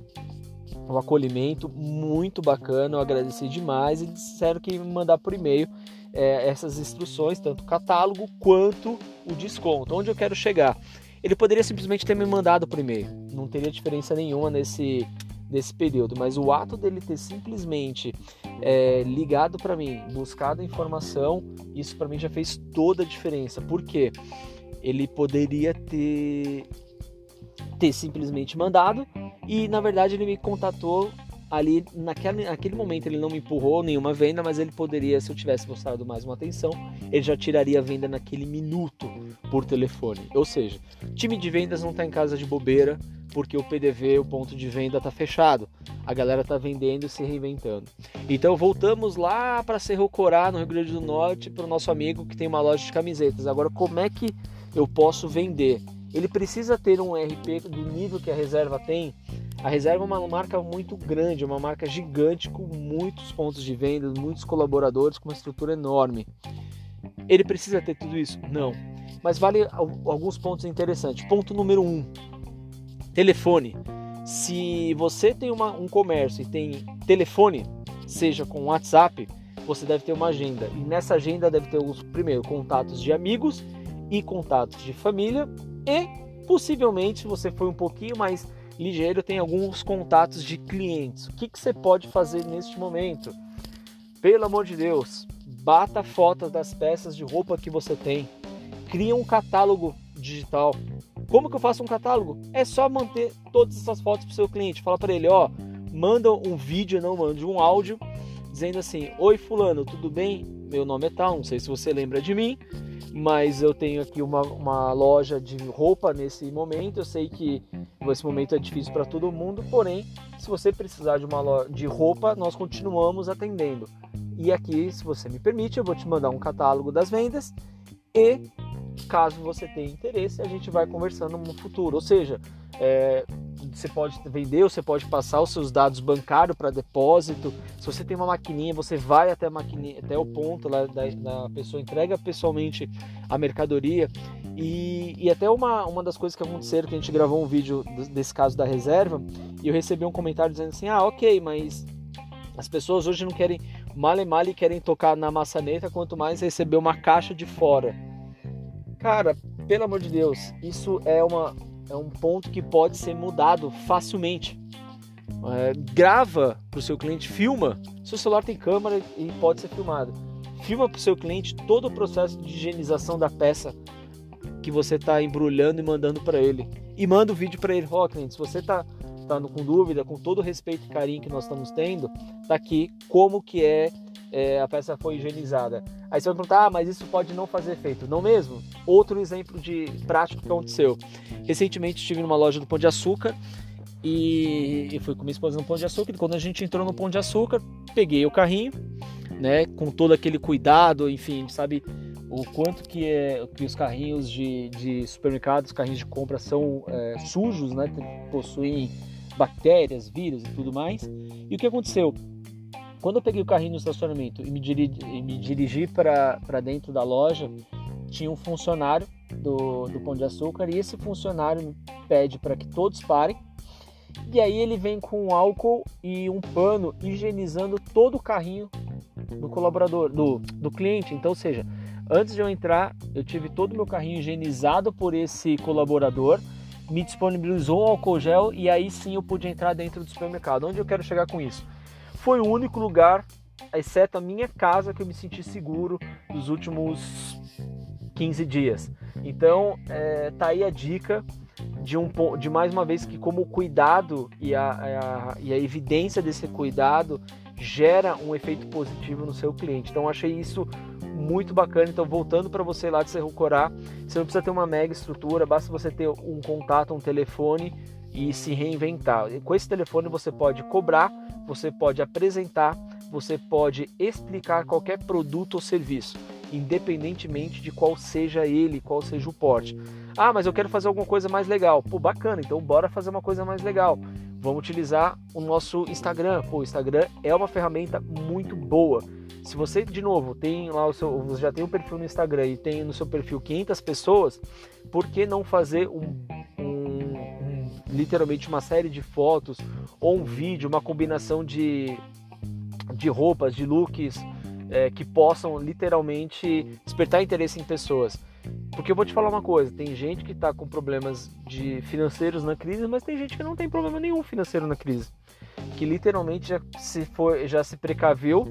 o acolhimento, muito bacana, eu agradeci demais e disseram que me mandar por e-mail é, essas instruções, tanto o catálogo quanto o desconto, onde eu quero chegar. Ele poderia simplesmente ter me mandado por e-mail, não teria diferença nenhuma nesse, nesse período, mas o ato dele ter simplesmente é, ligado para mim, buscado a informação, isso para mim já fez toda a diferença. Por quê? ele poderia ter ter simplesmente mandado e na verdade ele me contatou ali naquele, naquele momento ele não me empurrou nenhuma venda, mas ele poderia, se eu tivesse mostrado mais uma atenção, ele já tiraria a venda naquele minuto por telefone. Ou seja, time de vendas não está em casa de bobeira porque o PDV, o ponto de venda, está fechado. A galera está vendendo e se reinventando. Então voltamos lá para Cerro Corá, no Rio Grande do Norte, para o nosso amigo que tem uma loja de camisetas. Agora, como é que eu posso vender? Ele precisa ter um RP do nível que a reserva tem a reserva é uma marca muito grande, uma marca gigante com muitos pontos de venda, muitos colaboradores, com uma estrutura enorme. Ele precisa ter tudo isso? Não. Mas vale alguns pontos interessantes. Ponto número um: telefone. Se você tem uma, um comércio e tem telefone, seja com WhatsApp, você deve ter uma agenda. E nessa agenda deve ter os primeiro contatos de amigos e contatos de família e possivelmente, você for um pouquinho mais ligeiro tem alguns contatos de clientes. O que, que você pode fazer neste momento? Pelo amor de Deus, bata fotos das peças de roupa que você tem. Cria um catálogo digital. Como que eu faço um catálogo? É só manter todas essas fotos para o seu cliente. Fala para ele, ó, manda um vídeo, não mande um áudio, dizendo assim: Oi, Fulano, tudo bem? Meu nome é tal, não sei se você lembra de mim mas eu tenho aqui uma, uma loja de roupa nesse momento. Eu sei que esse momento é difícil para todo mundo, porém, se você precisar de uma loja de roupa, nós continuamos atendendo. E aqui, se você me permite, eu vou te mandar um catálogo das vendas e caso você tenha interesse, a gente vai conversando no futuro. Ou seja, é, você pode vender, você pode passar os seus dados bancários para depósito. Se você tem uma maquininha, você vai até maquininha, até o ponto lá da, da pessoa, entrega pessoalmente a mercadoria. E, e, até uma, uma das coisas que aconteceram, que a gente gravou um vídeo desse caso da reserva, e eu recebi um comentário dizendo assim: ah, ok, mas as pessoas hoje não querem male male querem tocar na maçaneta, quanto mais receber uma caixa de fora. Cara, pelo amor de Deus, isso é uma, é um ponto que pode ser mudado facilmente. É, grava para o seu cliente, filma. Seu celular tem câmera e pode ser filmado. Filma para o seu cliente todo o processo de higienização da peça que você está embrulhando e mandando para ele. E manda o vídeo para ele. Ó, oh, cliente, se você está tá com dúvida, com todo o respeito e carinho que nós estamos tendo, tá aqui como que é, é a peça foi higienizada. Aí você vai perguntar, ah, mas isso pode não fazer efeito. Não mesmo? Outro exemplo de prático que aconteceu. Recentemente estive numa loja do Pão de Açúcar e, e fui com minha esposa no Pão de Açúcar. E quando a gente entrou no Pão de Açúcar, peguei o carrinho, né, com todo aquele cuidado, enfim, sabe o quanto que, é, que os carrinhos de, de supermercados, carrinhos de compra são é, sujos, né, possuem bactérias, vírus e tudo mais. E o que aconteceu? Quando eu peguei o carrinho no estacionamento e me dirigi, me dirigi para dentro da loja, tinha um funcionário do, do Pão de Açúcar e esse funcionário pede para que todos parem. E aí ele vem com álcool e um pano higienizando todo o carrinho do colaborador, do, do cliente. Então, ou seja, antes de eu entrar, eu tive todo o meu carrinho higienizado por esse colaborador, me disponibilizou um álcool gel e aí sim eu pude entrar dentro do supermercado. Onde eu quero chegar com isso? Foi o único lugar, exceto a minha casa, que eu me senti seguro nos últimos 15 dias. Então, é, tá aí a dica de, um, de mais uma vez que como o cuidado e a, a, e a evidência desse cuidado gera um efeito positivo no seu cliente. Então, achei isso muito bacana. Então, voltando para você lá de Cerro Corá, você não precisa ter uma mega estrutura, basta você ter um contato, um telefone e se reinventar. Com esse telefone você pode cobrar, você pode apresentar, você pode explicar qualquer produto ou serviço independentemente de qual seja ele, qual seja o porte. Ah, mas eu quero fazer alguma coisa mais legal. Pô, bacana, então bora fazer uma coisa mais legal. Vamos utilizar o nosso Instagram. Pô, o Instagram é uma ferramenta muito boa. Se você, de novo, tem lá o seu, você já tem um perfil no Instagram e tem no seu perfil 500 pessoas, por que não fazer um, literalmente uma série de fotos ou um vídeo, uma combinação de, de roupas, de looks, é, que possam literalmente despertar interesse em pessoas. Porque eu vou te falar uma coisa, tem gente que está com problemas de financeiros na crise, mas tem gente que não tem problema nenhum financeiro na crise. Que literalmente já se, foi, já se precaveu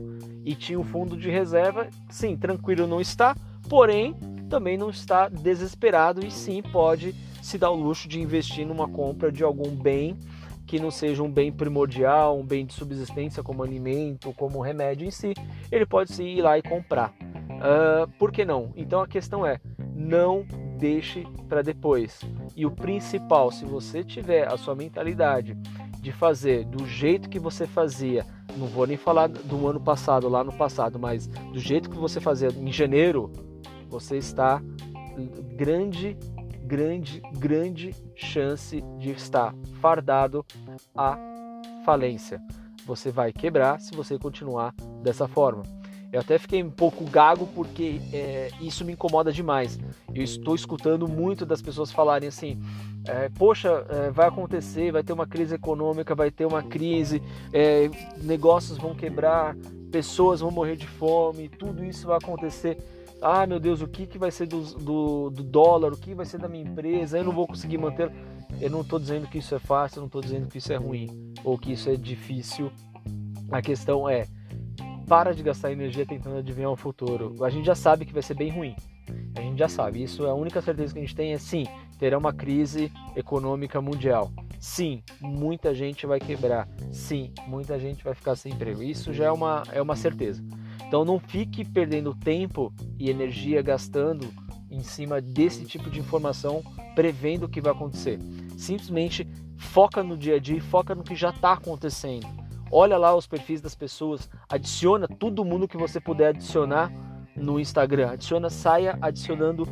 e tinha um fundo de reserva. Sim, tranquilo não está, porém também não está desesperado e sim pode se dar o luxo de investir numa compra de algum bem que não seja um bem primordial, um bem de subsistência como alimento, como remédio em si, ele pode se ir lá e comprar. Uh, por que não? Então a questão é, não deixe para depois. E o principal, se você tiver a sua mentalidade de fazer do jeito que você fazia, não vou nem falar do ano passado, lá no passado, mas do jeito que você fazia em janeiro, você está grande, grande, grande chance de estar fardado à falência. Você vai quebrar se você continuar dessa forma. Eu até fiquei um pouco gago porque é, isso me incomoda demais. Eu estou escutando muito das pessoas falarem assim: é, poxa, é, vai acontecer, vai ter uma crise econômica, vai ter uma crise, é, negócios vão quebrar, pessoas vão morrer de fome, tudo isso vai acontecer. Ah, meu Deus, o que, que vai ser do, do, do dólar? O que vai ser da minha empresa? Eu não vou conseguir manter. Eu não estou dizendo que isso é fácil, eu não estou dizendo que isso é ruim ou que isso é difícil. A questão é para de gastar energia tentando adivinhar o futuro. A gente já sabe que vai ser bem ruim. A gente já sabe. Isso é a única certeza que a gente tem é sim, terá uma crise econômica mundial. Sim, muita gente vai quebrar. Sim, muita gente vai ficar sem emprego. Isso já é uma, é uma certeza. Então não fique perdendo tempo e energia gastando em cima desse tipo de informação, prevendo o que vai acontecer. Simplesmente foca no dia a dia, foca no que já está acontecendo olha lá os perfis das pessoas, adiciona todo mundo que você puder adicionar no Instagram. Adiciona, saia adicionando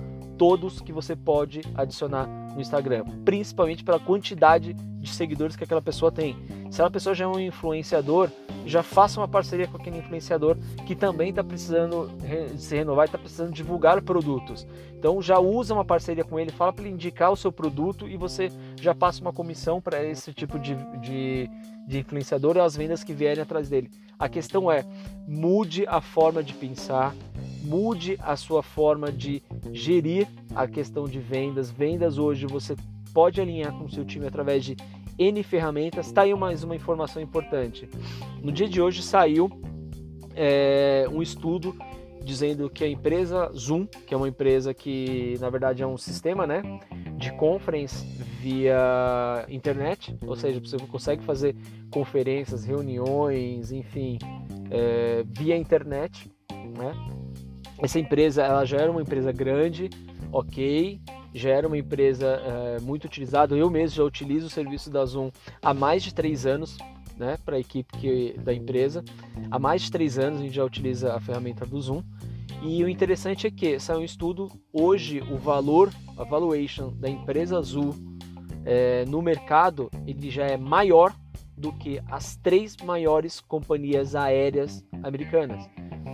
todos que você pode adicionar no Instagram, principalmente pela quantidade de seguidores que aquela pessoa tem. Se a pessoa já é um influenciador, já faça uma parceria com aquele influenciador que também está precisando se renovar está precisando divulgar produtos. Então já usa uma parceria com ele, fala para ele indicar o seu produto e você já passa uma comissão para esse tipo de, de, de influenciador e as vendas que vierem atrás dele. A questão é mude a forma de pensar, mude a sua forma de gerir a questão de vendas. Vendas hoje você pode alinhar com o seu time através de N ferramentas. Está aí mais uma informação importante. No dia de hoje saiu é, um estudo dizendo que a empresa Zoom, que é uma empresa que na verdade é um sistema né, de conference via internet, ou seja, você consegue fazer conferências, reuniões, enfim, é, via internet. Né? Essa empresa ela já era uma empresa grande, ok, já era uma empresa é, muito utilizada. Eu mesmo já utilizo o serviço da Zoom há mais de três anos, né, para a equipe que, da empresa. Há mais de três anos a gente já utiliza a ferramenta do Zoom. E o interessante é que saiu um estudo hoje o valor, a valuation da empresa Azul é, no mercado ele já é maior do que as três maiores companhias aéreas americanas.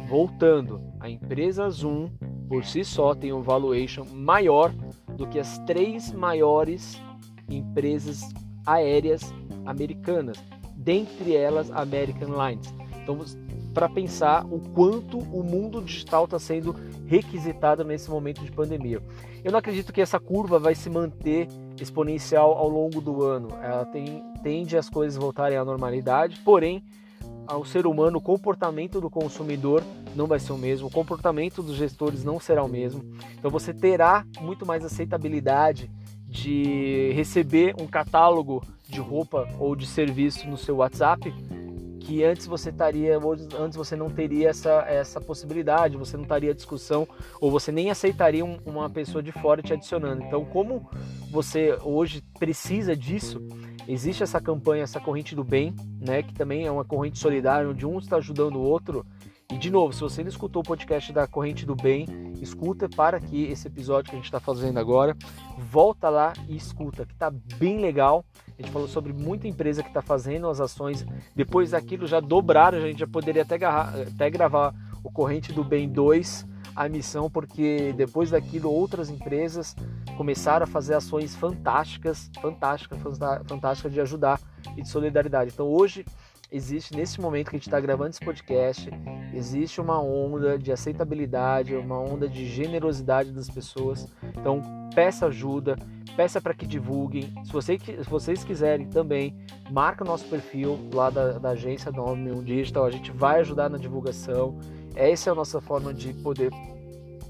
Voltando, a empresa Zoom por si só tem um valuation maior do que as três maiores empresas aéreas americanas, dentre elas American Airlines. Então, para pensar o quanto o mundo digital está sendo requisitado nesse momento de pandemia. Eu não acredito que essa curva vai se manter exponencial ao longo do ano. Ela tem, tende as coisas voltarem à normalidade, porém ao ser humano, o comportamento do consumidor não vai ser o mesmo, o comportamento dos gestores não será o mesmo. Então você terá muito mais aceitabilidade de receber um catálogo de roupa ou de serviço no seu WhatsApp que antes você estaria antes você não teria essa, essa possibilidade, você não estaria discussão ou você nem aceitaria um, uma pessoa de fora te adicionando. Então, como você hoje precisa disso, existe essa campanha, essa corrente do bem, né, que também é uma corrente solidária onde um está ajudando o outro. E de novo, se você não escutou o podcast da Corrente do Bem, escuta para aqui esse episódio que a gente está fazendo agora. Volta lá e escuta, que tá bem legal. A gente falou sobre muita empresa que está fazendo as ações. Depois daquilo já dobraram, a gente já poderia até, até gravar o Corrente do Bem 2, a missão, porque depois daquilo outras empresas começaram a fazer ações fantásticas, fantásticas, fantásticas de ajudar e de solidariedade. Então hoje existe nesse momento que a gente está gravando esse podcast, existe uma onda de aceitabilidade, uma onda de generosidade das pessoas. Então peça ajuda, peça para que divulguem. Se, você, se, vocês quiserem também, marca o nosso perfil lá da, da agência do Omnium Digital, a gente vai ajudar na divulgação. Essa é a nossa forma de poder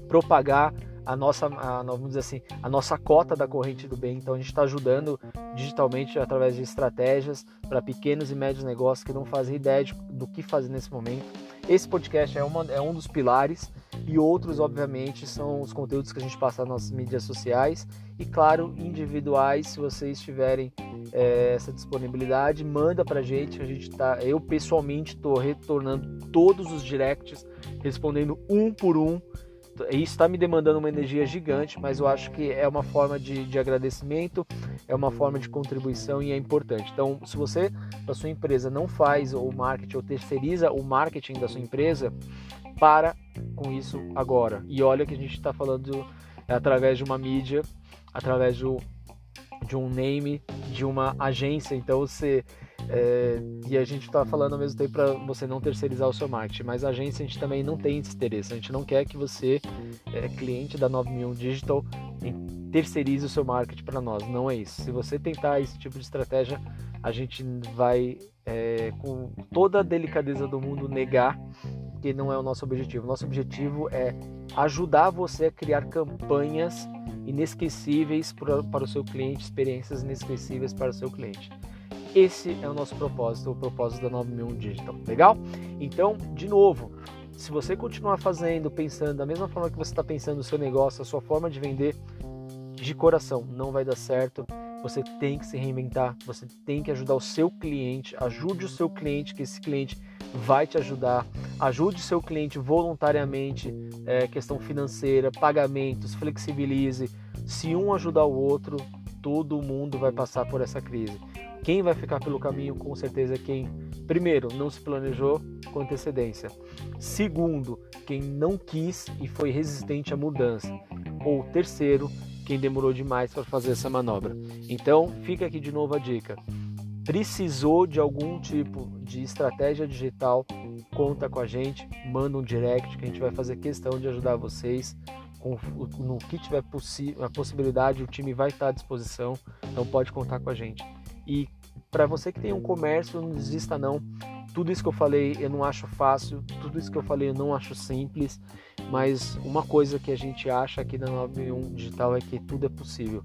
propagar a nossa, a, vamos dizer assim, a nossa cota da corrente do bem. Então a gente está ajudando digitalmente através de estratégias para pequenos e médios negócios que não fazem ideia de, do que fazer nesse momento. Esse podcast é, uma, é um dos pilares e outros, obviamente, são os conteúdos que a gente passa nas nossas mídias sociais e, claro, individuais. Se vocês tiverem é, essa disponibilidade, manda para gente. A gente tá, eu pessoalmente estou retornando todos os directs, respondendo um por um isso está me demandando uma energia gigante, mas eu acho que é uma forma de, de, agradecimento, é uma forma de contribuição e é importante. Então, se você, da sua empresa, não faz o marketing ou terceiriza o marketing da sua empresa, para com isso agora. E olha que a gente está falando é, através de uma mídia, através de um name, de uma agência. Então, você é, e a gente está falando ao mesmo tempo para você não terceirizar o seu marketing, mas a agência a gente também não tem esse interesse. A gente não quer que você, é, cliente da 9001 Digital, terceirize o seu marketing para nós. Não é isso. Se você tentar esse tipo de estratégia, a gente vai, é, com toda a delicadeza do mundo, negar que não é o nosso objetivo. Nosso objetivo é ajudar você a criar campanhas inesquecíveis para, para o seu cliente, experiências inesquecíveis para o seu cliente. Esse é o nosso propósito, o propósito da 9001 Digital. Legal? Então, de novo, se você continuar fazendo, pensando da mesma forma que você está pensando no seu negócio, a sua forma de vender, de coração, não vai dar certo. Você tem que se reinventar, você tem que ajudar o seu cliente, ajude o seu cliente, que esse cliente vai te ajudar. Ajude o seu cliente voluntariamente, é, questão financeira, pagamentos, flexibilize. Se um ajudar o outro, todo mundo vai passar por essa crise. Quem vai ficar pelo caminho, com certeza, é quem, primeiro, não se planejou com antecedência. Segundo, quem não quis e foi resistente à mudança. Ou terceiro, quem demorou demais para fazer essa manobra. Então, fica aqui de novo a dica. Precisou de algum tipo de estratégia digital? Conta com a gente, manda um direct que a gente vai fazer questão de ajudar vocês com, no que tiver a possibilidade, o time vai estar à disposição, então pode contar com a gente. E para você que tem um comércio, não desista não. Tudo isso que eu falei eu não acho fácil, tudo isso que eu falei eu não acho simples, mas uma coisa que a gente acha aqui na 91 Digital é que tudo é possível.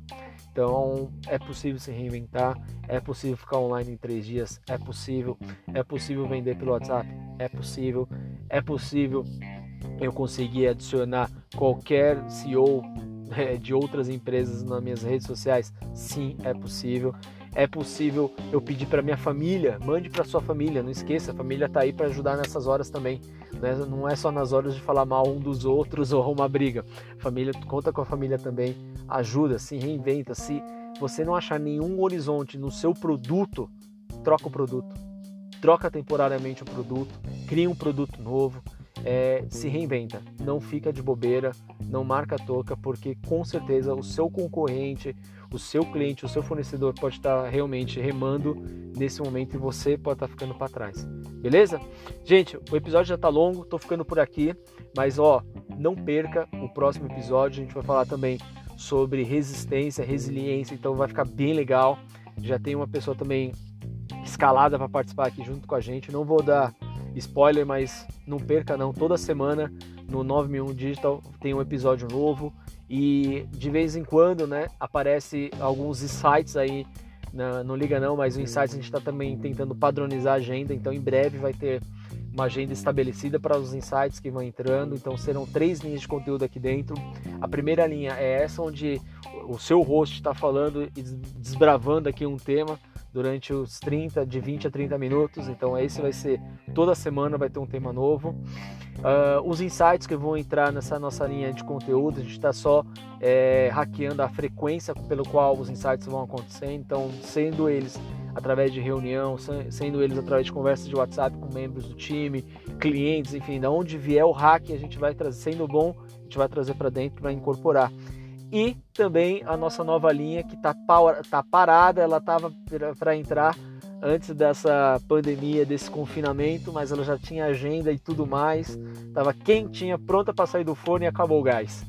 Então é possível se reinventar, é possível ficar online em três dias, é possível, é possível vender pelo WhatsApp, é possível, é possível eu conseguir adicionar qualquer CEO [laughs] de outras empresas nas minhas redes sociais, sim, é possível é possível eu pedir para minha família, mande para sua família, não esqueça, a família está aí para ajudar nessas horas também. Né? Não é só nas horas de falar mal um dos outros [laughs] ou uma briga. Família, conta com a família também, ajuda, se reinventa. Se você não achar nenhum horizonte no seu produto, troca o produto, troca temporariamente o produto, cria um produto novo é, se reinventa, não fica de bobeira, não marca toca, porque com certeza o seu concorrente, o seu cliente, o seu fornecedor pode estar realmente remando nesse momento e você pode estar ficando para trás. Beleza? Gente, o episódio já está longo, estou ficando por aqui, mas ó, não perca o próximo episódio, a gente vai falar também sobre resistência, resiliência, então vai ficar bem legal. Já tem uma pessoa também escalada para participar aqui junto com a gente. Não vou dar Spoiler, mas não perca não, toda semana no 91 Digital tem um episódio novo e de vez em quando, né, aparece alguns insights aí, na, não liga não, mas o Insights a gente está também tentando padronizar a agenda, então em breve vai ter uma agenda estabelecida para os insights que vão entrando. Então serão três linhas de conteúdo aqui dentro. A primeira linha é essa onde o seu host está falando e desbravando aqui um tema durante os 30, de 20 a 30 minutos. Então esse vai ser toda semana vai ter um tema novo. Uh, os insights que vão entrar nessa nossa linha de conteúdo, a gente está só é, hackeando a frequência pelo qual os insights vão acontecer. Então, sendo eles através de reunião, sendo eles através de conversas de WhatsApp com membros do time, clientes, enfim, da onde vier o hack, a gente vai trazer, sendo bom, a gente vai trazer para dentro para incorporar e também a nossa nova linha que está tá parada, ela estava para entrar antes dessa pandemia, desse confinamento, mas ela já tinha agenda e tudo mais, estava quentinha, pronta para sair do forno e acabou o gás.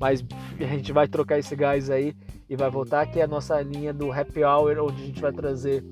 Mas a gente vai trocar esse gás aí e vai voltar, que é a nossa linha do Happy Hour, onde a gente vai trazer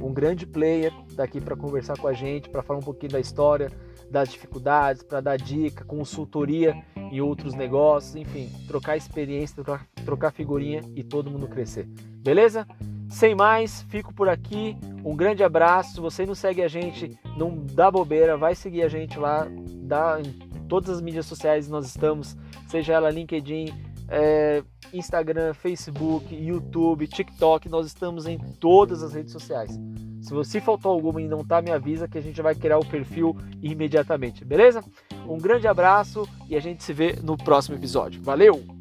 um grande player daqui para conversar com a gente, para falar um pouquinho da história, das dificuldades, para dar dica, consultoria em outros negócios, enfim, trocar experiência, trocar, trocar figurinha e todo mundo crescer. Beleza? Sem mais, fico por aqui. Um grande abraço. Se você não segue a gente, não dá bobeira, vai seguir a gente lá, dá em todas as mídias sociais nós estamos, seja ela LinkedIn, é, Instagram, Facebook, YouTube, TikTok, nós estamos em todas as redes sociais. Se você faltou alguma e não tá, me avisa que a gente vai criar o perfil imediatamente, beleza? Um grande abraço e a gente se vê no próximo episódio. Valeu!